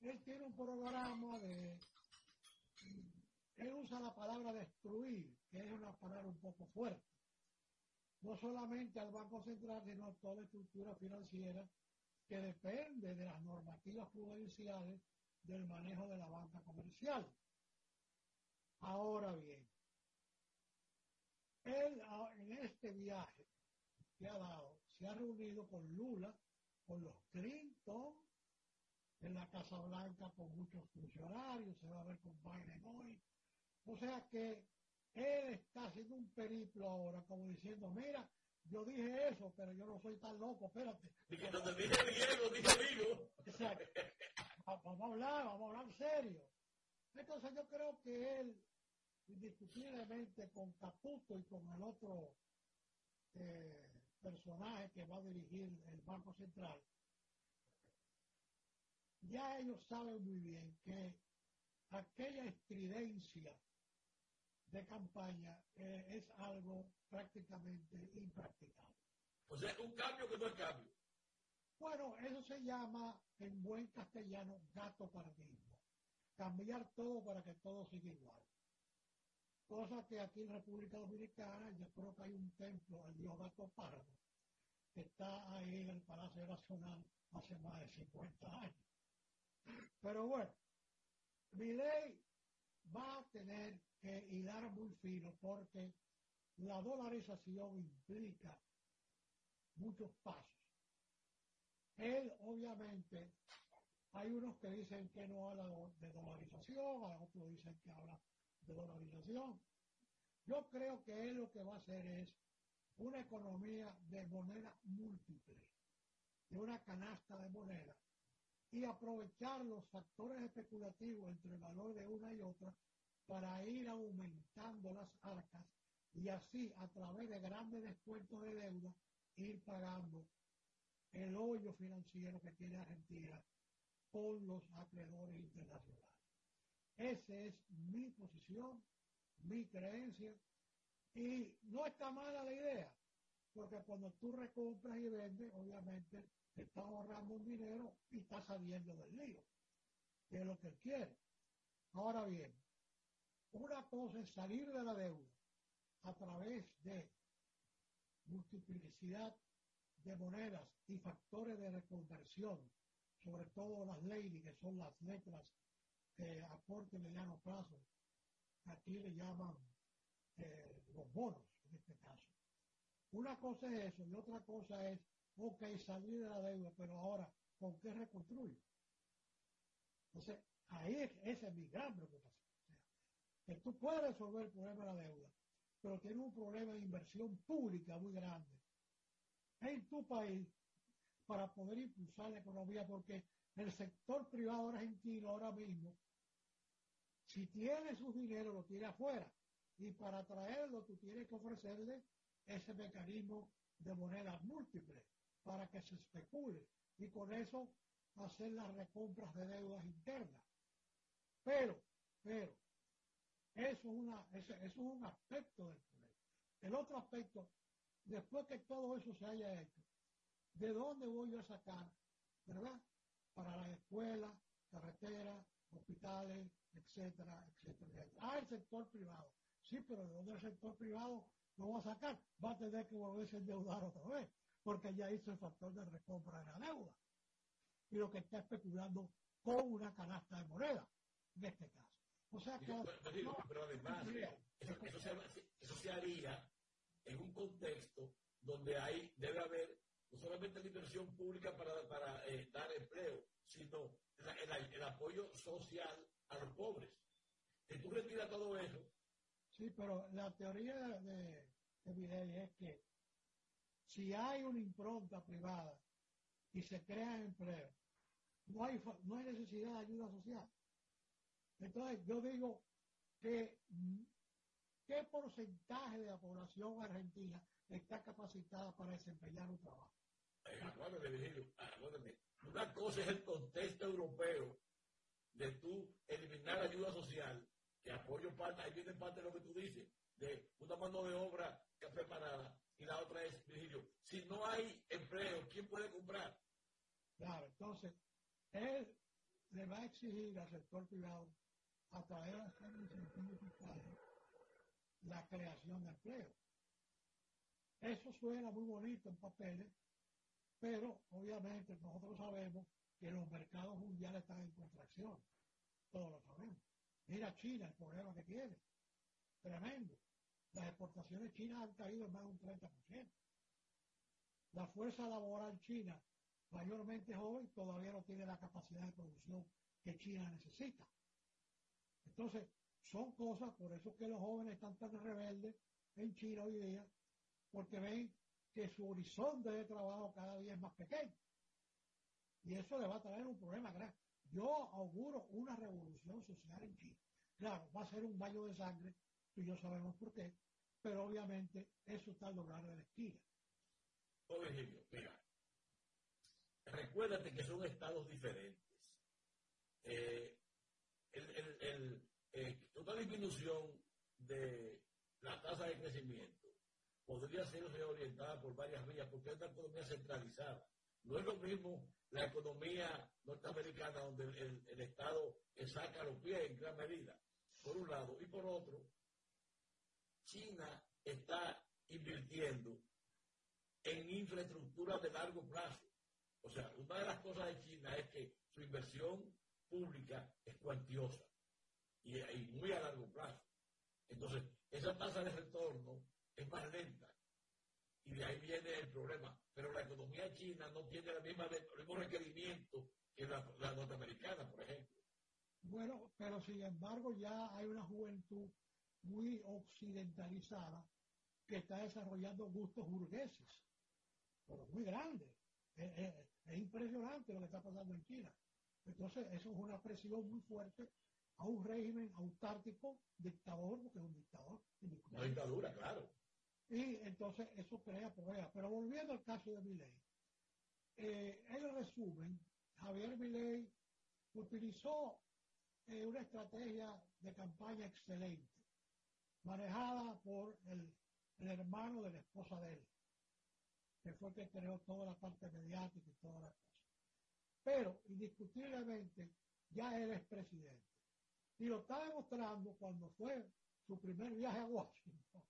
él tiene un programa de... Él usa la palabra destruir, que es una palabra un poco fuerte. No solamente al Banco Central, sino a toda la estructura financiera que depende de las normativas prudenciales del manejo de la banca comercial. Ahora bien, él en este viaje que ha dado, se ha reunido con Lula, con los Clinton, en la Casa Blanca con muchos funcionarios, se va a ver con Biden hoy. O sea que él está haciendo un periplo ahora, como diciendo, mira, yo dije eso, pero yo no soy tan loco, espérate. Dije, no te dije Diego, dije Diego. Vamos a hablar, vamos a hablar en serio. Entonces yo creo que él, indiscutiblemente con Caputo y con el otro eh, personaje que va a dirigir el Banco Central, ya ellos saben muy bien que aquella estridencia de campaña eh, es algo prácticamente impracticable. O sea, un cambio que no es cambio. Bueno, eso se llama en buen castellano gato paradigma. Cambiar todo para que todo siga igual. Cosa que aquí en República Dominicana yo creo que hay un templo al dios gato pardo que está ahí en el Palacio Nacional hace más de 50 años. Pero bueno, mi ley va a tener que hilar muy fino porque la dolarización implica muchos pasos. Él, obviamente, hay unos que dicen que no habla de dolarización, otros dicen que habla de dolarización. Yo creo que él lo que va a hacer es una economía de moneda múltiple, de una canasta de moneda, y aprovechar los factores especulativos entre el valor de una y otra para ir aumentando las arcas y así a través de grandes descuentos de deuda ir pagando el hoyo financiero que tiene Argentina con los acreedores internacionales. Esa es mi posición, mi creencia. Y no está mala la idea, porque cuando tú recompras y vendes, obviamente te estás ahorrando un dinero y estás saliendo del lío, que es lo que él quiere. Ahora bien, una cosa es salir de la deuda a través de multiplicidad de monedas y factores de reconversión, sobre todo las leyes, que son las letras que aporte mediano plazo, aquí le llaman eh, los bonos en este caso. Una cosa es eso y otra cosa es, ok, salir de la deuda, pero ahora, ¿con qué reconstruyo? Entonces, ahí es, esa es mi gran preocupación. que tú puedes resolver el problema de la deuda, pero tienes un problema de inversión pública muy grande en tu país para poder impulsar la economía, porque el sector privado argentino ahora mismo, si tiene su dinero, lo tiene afuera. Y para traerlo, tú tienes que ofrecerle ese mecanismo de moneda múltiple para que se especule y con eso hacer las recompras de deudas internas. Pero, pero, eso es, una, eso, es un aspecto del problema. El otro aspecto, después que todo eso se haya hecho, ¿de dónde voy a sacar, verdad? Para la escuela, carretera, hospitales, etcétera, etcétera, Ah, el sector privado. Sí, pero ¿de dónde el sector privado lo va a sacar? Va a tener que volverse a endeudar otra vez, porque ya hizo el factor de recompra de la deuda. Y lo que está especulando con una canasta de moneda, en este caso. O sea que... Pero, además, eso, se, haría en un contexto donde hay, debe haber no solamente la inversión pública para, para eh, dar empleo, sino el, apoyo social a los pobres. Si tú retiras todo eso. Sí, pero la teoría de, de es que si hay una impronta privada y se crea empleo, no hay, no hay necesidad de ayuda social. Entonces, yo digo que ¿qué porcentaje de la población argentina está capacitada para desempeñar un trabajo? Una cosa es el contexto europeo de tú eliminar ayuda social, que apoyo parte, ahí viene parte de lo que tú dices, de una mano de obra preparada, y la otra es, Virgilio, si no hay empleo, ¿quién puede comprar? Claro, entonces, él le va a exigir al sector privado a través de los incentivos fiscales la creación de empleo. Eso suena muy bonito en papeles, pero obviamente nosotros sabemos que los mercados mundiales están en contracción. Todos lo sabemos. Mira China, el problema que tiene. Tremendo. Las exportaciones chinas han caído en más de un 30%. La fuerza laboral china, mayormente joven, todavía no tiene la capacidad de producción que China necesita. Entonces, son cosas, por eso que los jóvenes están tan rebeldes en China hoy día, porque ven que su horizonte de trabajo cada día es más pequeño. Y eso le va a traer un problema grave. Yo auguro una revolución social en China. Claro, va a ser un baño de sangre, y yo sabemos por qué, pero obviamente eso está al doblar de la esquina. Oye, mira, recuérdate que son estados diferentes. Eh, el, eh, una disminución de la tasa de crecimiento podría ser reorientada por varias vías, porque es una economía centralizada. No es lo mismo la economía norteamericana, donde el, Estado saca los pies en gran medida, por un lado, y por otro, China está invirtiendo en infraestructura de largo plazo. O sea, una de las cosas de China es que su inversión pública es cuantiosa y, muy a largo plazo. Entonces, esa tasa de retorno es más lenta. Y de ahí viene el problema. Pero la economía china no tiene la misma, el mismo requerimiento que la, norteamericana, por ejemplo. Bueno, pero sin embargo ya hay una juventud muy occidentalizada que está desarrollando gustos burgueses, pero muy grandes. Es, es, impresionante lo que está pasando en China. Entonces, eso es una presión muy fuerte a un régimen autártico, dictador, porque es un dictador. Una dictadura, claro. Y entonces eso crea problemas. Pero volviendo al caso de Miley, eh, en resumen, Javier Milei utilizó eh, una estrategia de campaña excelente, manejada por el, el hermano de la esposa de él, que fue el que creó toda la parte mediática y toda la cosa. Pero, indiscutiblemente, ya él es presidente. Y lo está demostrando cuando fue su primer viaje a Washington,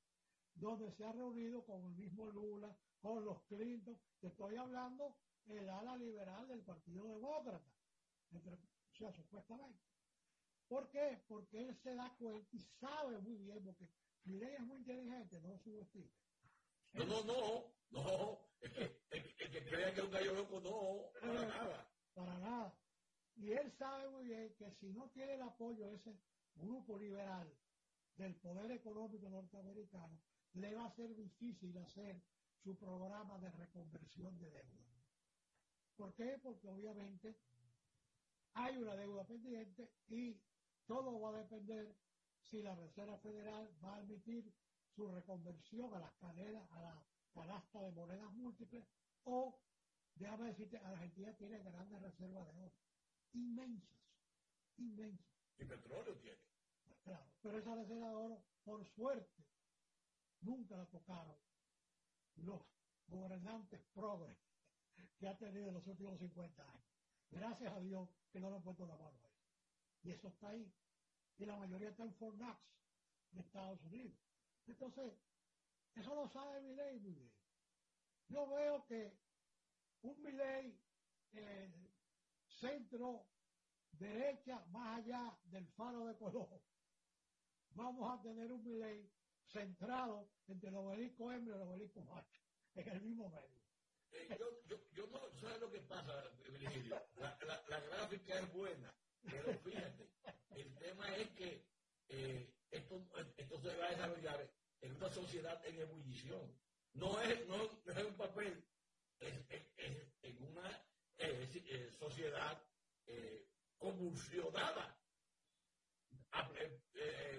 donde se ha reunido con el mismo Lula, con los Clinton, que estoy hablando el ala liberal del Partido Demócrata, entre, o sea, supuestamente. ¿Por qué? Porque él se da cuenta y sabe muy bien, porque Milei es muy inteligente, no subestime. No, no, no, no, que, el, que crea que es un gallo loco, no, para nada. Para nada. Y él sabe muy bien que si no tiene el apoyo de ese grupo liberal del poder económico norteamericano, le va a ser difícil hacer su programa de reconversión de deuda. ¿Por qué? Porque obviamente hay una deuda pendiente y todo va a depender si la Reserva Federal va a admitir su reconversión a las cadenas, a la canasta de monedas múltiples o, déjame decirte, Argentina tiene grandes reservas de oro, inmensas, inmensas. Y petróleo tiene. Claro, pero esa reserva de oro, por suerte, nunca la tocaron los gobernantes progres que ha tenido en los últimos 50 años. Gracias a Dios que no lo han puesto la mano ahí. Y eso está ahí. Y la mayoría está en Fort Knox, de Estados Unidos. Entonces, eso lo sabe Milley muy bien. Yo veo que un Milley eh, centro derecha más allá del faro de Colón, vamos a tener un Milley centrado entre el obelisco hembra y el obelisco macho, en el mismo medio. Eh, yo, yo, yo, no sé lo que pasa, Virgilio. La, la, gráfica es buena, pero fíjate, el tema es que eh, esto, esto se va a desarrollar en una sociedad en ebullición. No es, no, no es un papel, es, en una eh, sociedad eh, convulsionada,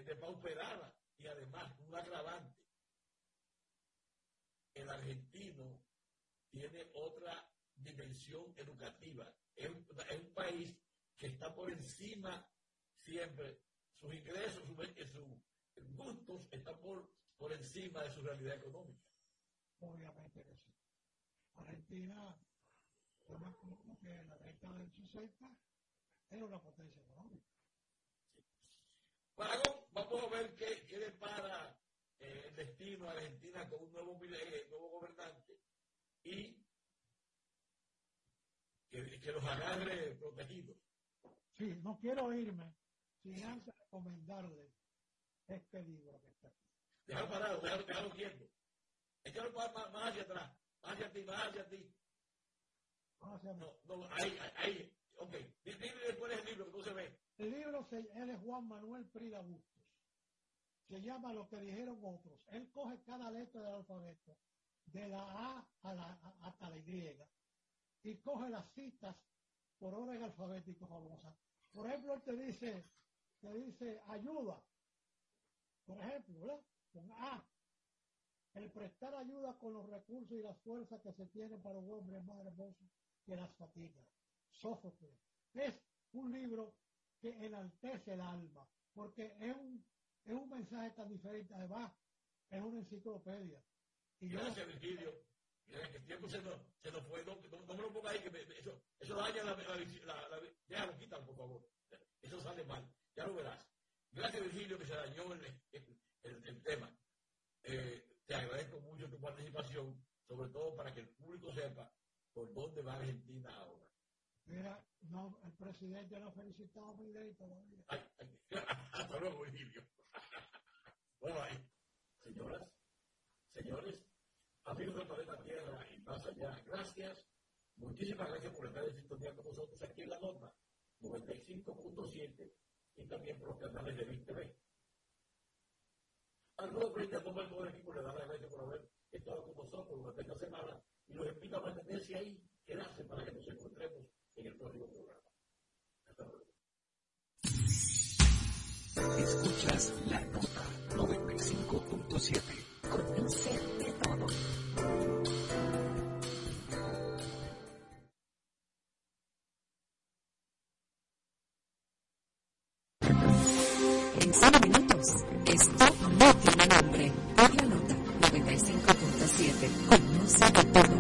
depauperada y además un agravante. El argentino tiene otra dimensión educativa. Es un, país que está por encima siempre, sus ingresos, sus, sus gustos están por, por encima de su realidad económica. Obviamente que sí. Argentina, me acuerdo que en la década del 60 era una potencia económica. Vamos a ver qué, qué depara eh, el destino a Argentina con un nuevo, eh, nuevo gobernante y que, que, los agarre protegidos. Sí, no quiero irme sin antes recomendarle este libro que está aquí. Déjalo parado, déjalo, déjalo quieto. Échalo más, más, hacia atrás, más hacia ti, más hacia ti. No, no, ahí, ahí, ok. Dime después el libro no se ve. El libro, se, él es Juan Manuel Prida Bustos. Se llama Lo que dijeron otros. Él coge cada letra del alfabeto, de la A la, hasta la Y, y coge las citas por orden alfabético famosas. Por ejemplo, él te dice, te dice ayuda. Por ejemplo, ¿verdad? Con A. El prestar ayuda con los recursos y las fuerzas que se tienen para un hombre más hermoso que las fatigas. Sófocles. Es un libro que enaltece el alma, porque es un, es un mensaje tan diferente. Además, es una enciclopedia. Y Gracias, yo, Virgilio. Mira, que el tiempo se nos, se nos fue. No, no, no me lo ponga ahí, que me, eso, eso daña la, la, la, la Déjalo, quítalo, por favor. Eso sale mal. Ya lo verás. Gracias, Virgilio, que se dañó el, el, el, el tema. Eh, te agradezco mucho tu participación, sobre todo para que el público sepa por dónde va Argentina ahora. Mira, no, el presidente lo ha felicitado a Milei todavía. Hasta luego, Virgilio. bueno, ahí. Señoras, señores, amigos del planeta Tierra y más allá, gracias. Muchísimas gracias por estar en sintonía con nosotros aquí en la nota 95.7 y también por los canales de VISTV. Al nuevo presidente todo el equipo le da las gracias por haber estado con nosotros durante esta semana y los invito a mantenerse ahí, quedarse para que nos encontremos en el próximo programa. Hasta luego. Escuchas la nota 95.7. Conoce de todo. Thank you.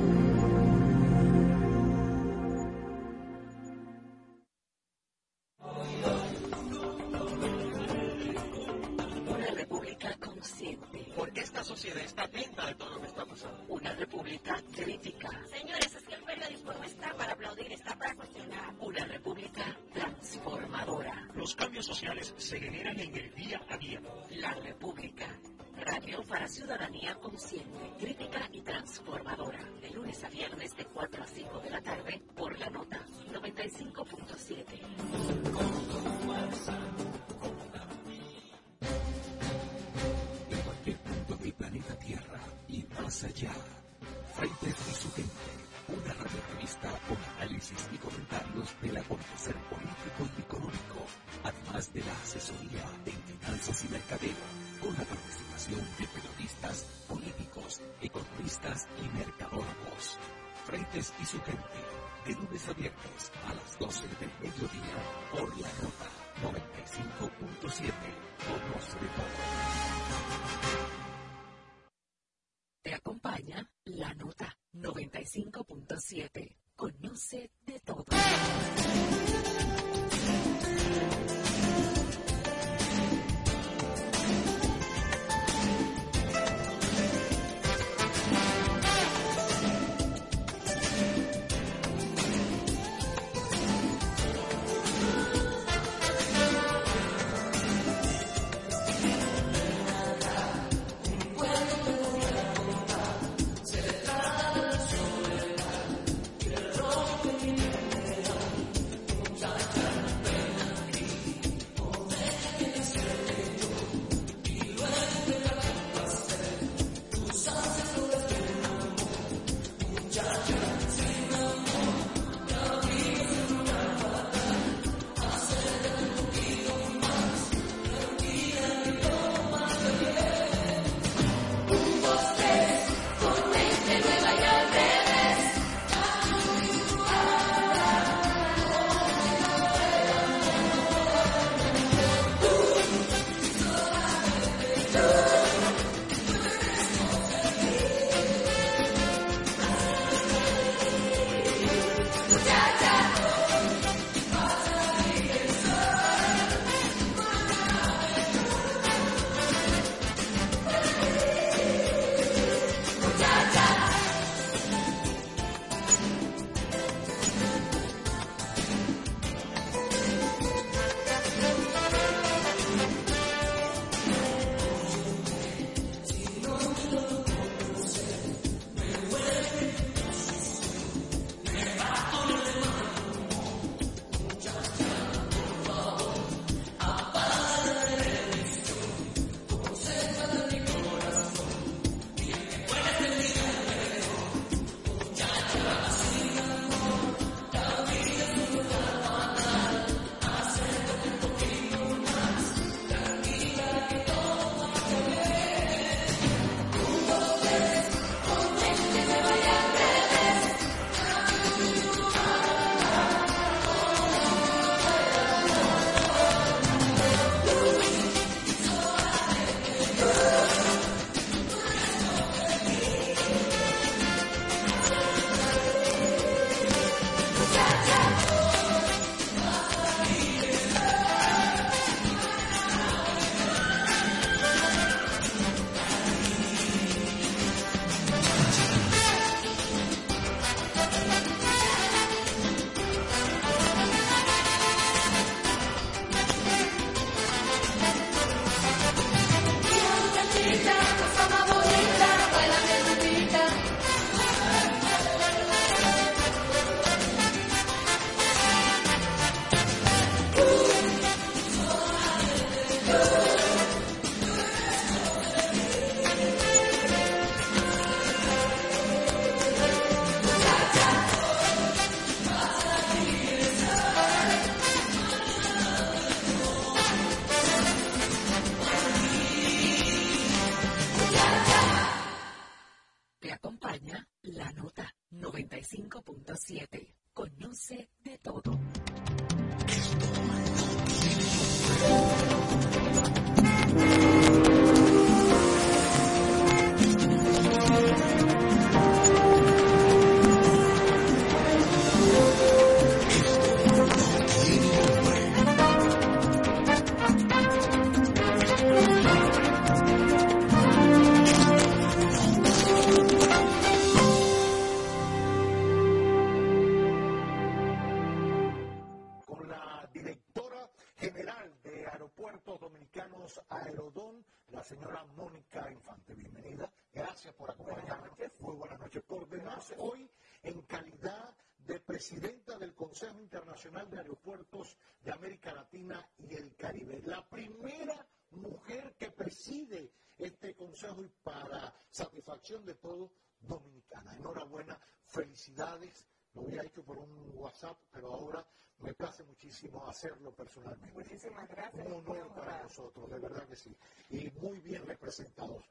Internacional de Aeropuertos de América Latina y el Caribe, la primera mujer que preside este consejo y para satisfacción de todos, dominicana. Enhorabuena, felicidades. Lo había hecho por un WhatsApp, pero ahora me place muchísimo hacerlo personalmente. Muchísimas gracias. Un honor para nosotros, de verdad que sí. Y muy bien representados.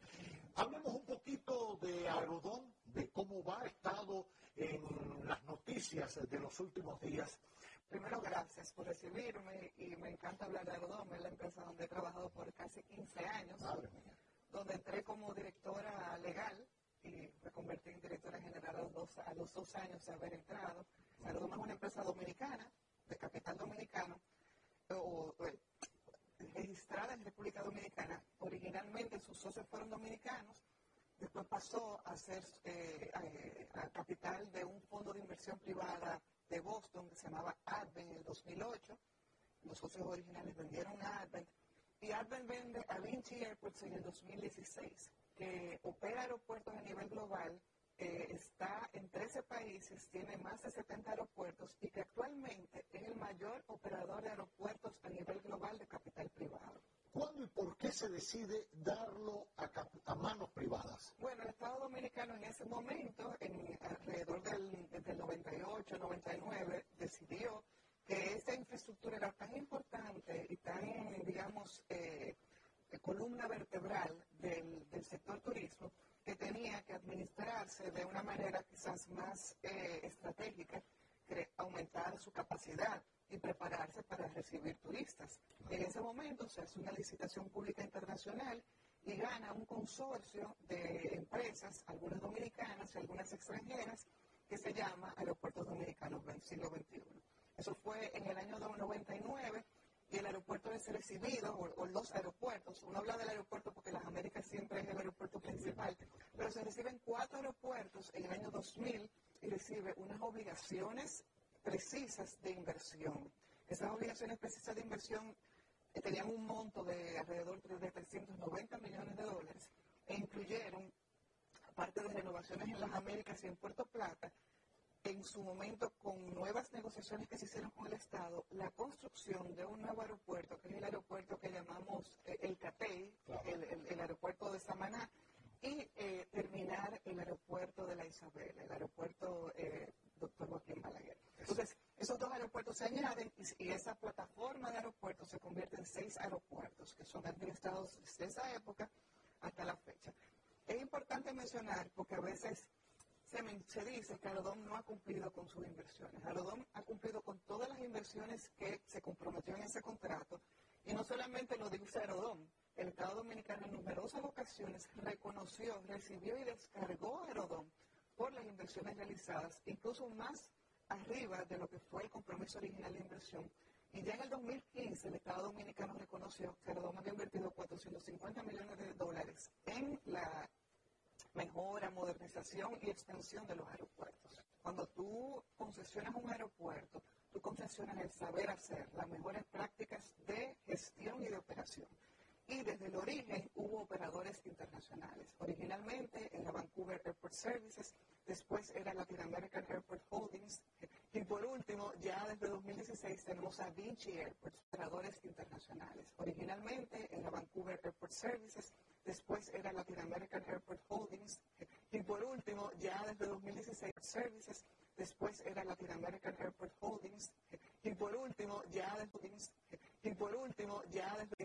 Hablemos un poquito de Aerodón, de cómo va, estado en las noticias de los últimos días. Primero, gracias por recibirme y me encanta hablar de Aerodón, es la empresa donde he trabajado por casi 15 años, Madre mía. donde entré como directora legal y me convertí en directora general a los dos, a los dos años de haber entrado. Aerodón es una empresa dominicana, de capital dominicano, o, registrada en República Dominicana. Originalmente sus socios fueron dominicanos, después pasó a ser eh, a, a capital de un fondo de inversión privada de Boston que se llamaba Advent en el 2008. Los socios originales vendieron a Advent y Advent vende a Vinci Airports en el 2016, que opera aeropuertos a nivel global, eh, está en 13 países, tiene más de 70 aeropuertos y que actualmente es el mayor operador de aeropuertos a nivel global de capital privado. ¿Cuándo y por qué se decide darlo a, a manos privadas? Bueno, el Estado Dominicano en ese momento, en alrededor del, del 98, 99, decidió que esta infraestructura era tan importante y tan, digamos, eh, columna vertebral del, sector turismo que tenía que administrarse de una manera quizás más eh, estratégica, aumentar su capacidad y prepararse para recibir turistas. En ese momento se hace una licitación pública internacional y gana un consorcio de empresas, algunas dominicanas y algunas extranjeras, que se llama Aeropuertos Dominicanos del siglo XXI. Eso fue en el año 99 y el aeropuerto es recibido, o, o, los aeropuertos, uno habla del aeropuerto porque las Américas siempre es el aeropuerto principal, pero se reciben cuatro aeropuertos en el año 2000 y recibe unas obligaciones precisas de inversión. Esas obligaciones precisas de inversión eh, tenían un monto de alrededor de 390 millones de dólares e incluyeron, aparte de renovaciones en las Américas y en Puerto Plata, en su momento con nuevas negociaciones que se hicieron con el Estado, la construcción de un nuevo aeropuerto, que es el aeropuerto que llamamos eh, el CATEI, claro. el, el, el, aeropuerto de Samaná, y eh, terminar el aeropuerto de la Isabel, el aeropuerto eh, Dr. Joaquín Balaguer. Entonces, esos dos aeropuertos se añaden y, y, esa plataforma de aeropuertos se convierte en seis aeropuertos que son administrados desde esa época hasta la fecha. Es importante mencionar porque a veces se, se dice que Aerodón no ha cumplido con sus inversiones. Aerodón ha cumplido con todas las inversiones que se comprometió en ese contrato y no solamente lo dice Aerodón, el Estado Dominicano en numerosas ocasiones reconoció, recibió y descargó a Aerodón por las inversiones realizadas, incluso más arriba de lo que fue el compromiso original de inversión. Y ya en el 2015 el Estado Dominicano reconoció que Aerodón había invertido 450 millones de dólares en la mejora, modernización y expansión de los aeropuertos. Cuando tú concesionas un aeropuerto, tú concesionas el saber hacer, las mejores prácticas de gestión y de operación. Y desde el origen hubo operadores internacionales. Originalmente era Vancouver Airport Services, después era Latin American Airport Holdings, y por último, ya desde 2016 tenemos a Vinci Airports, operadores internacionales. Originalmente era Vancouver Airport Services, después era Latin American Airport Holdings, y por último, ya desde 2016 Services, después era Latin American Airport Holdings, y por último, ya desde, y por último, ya desde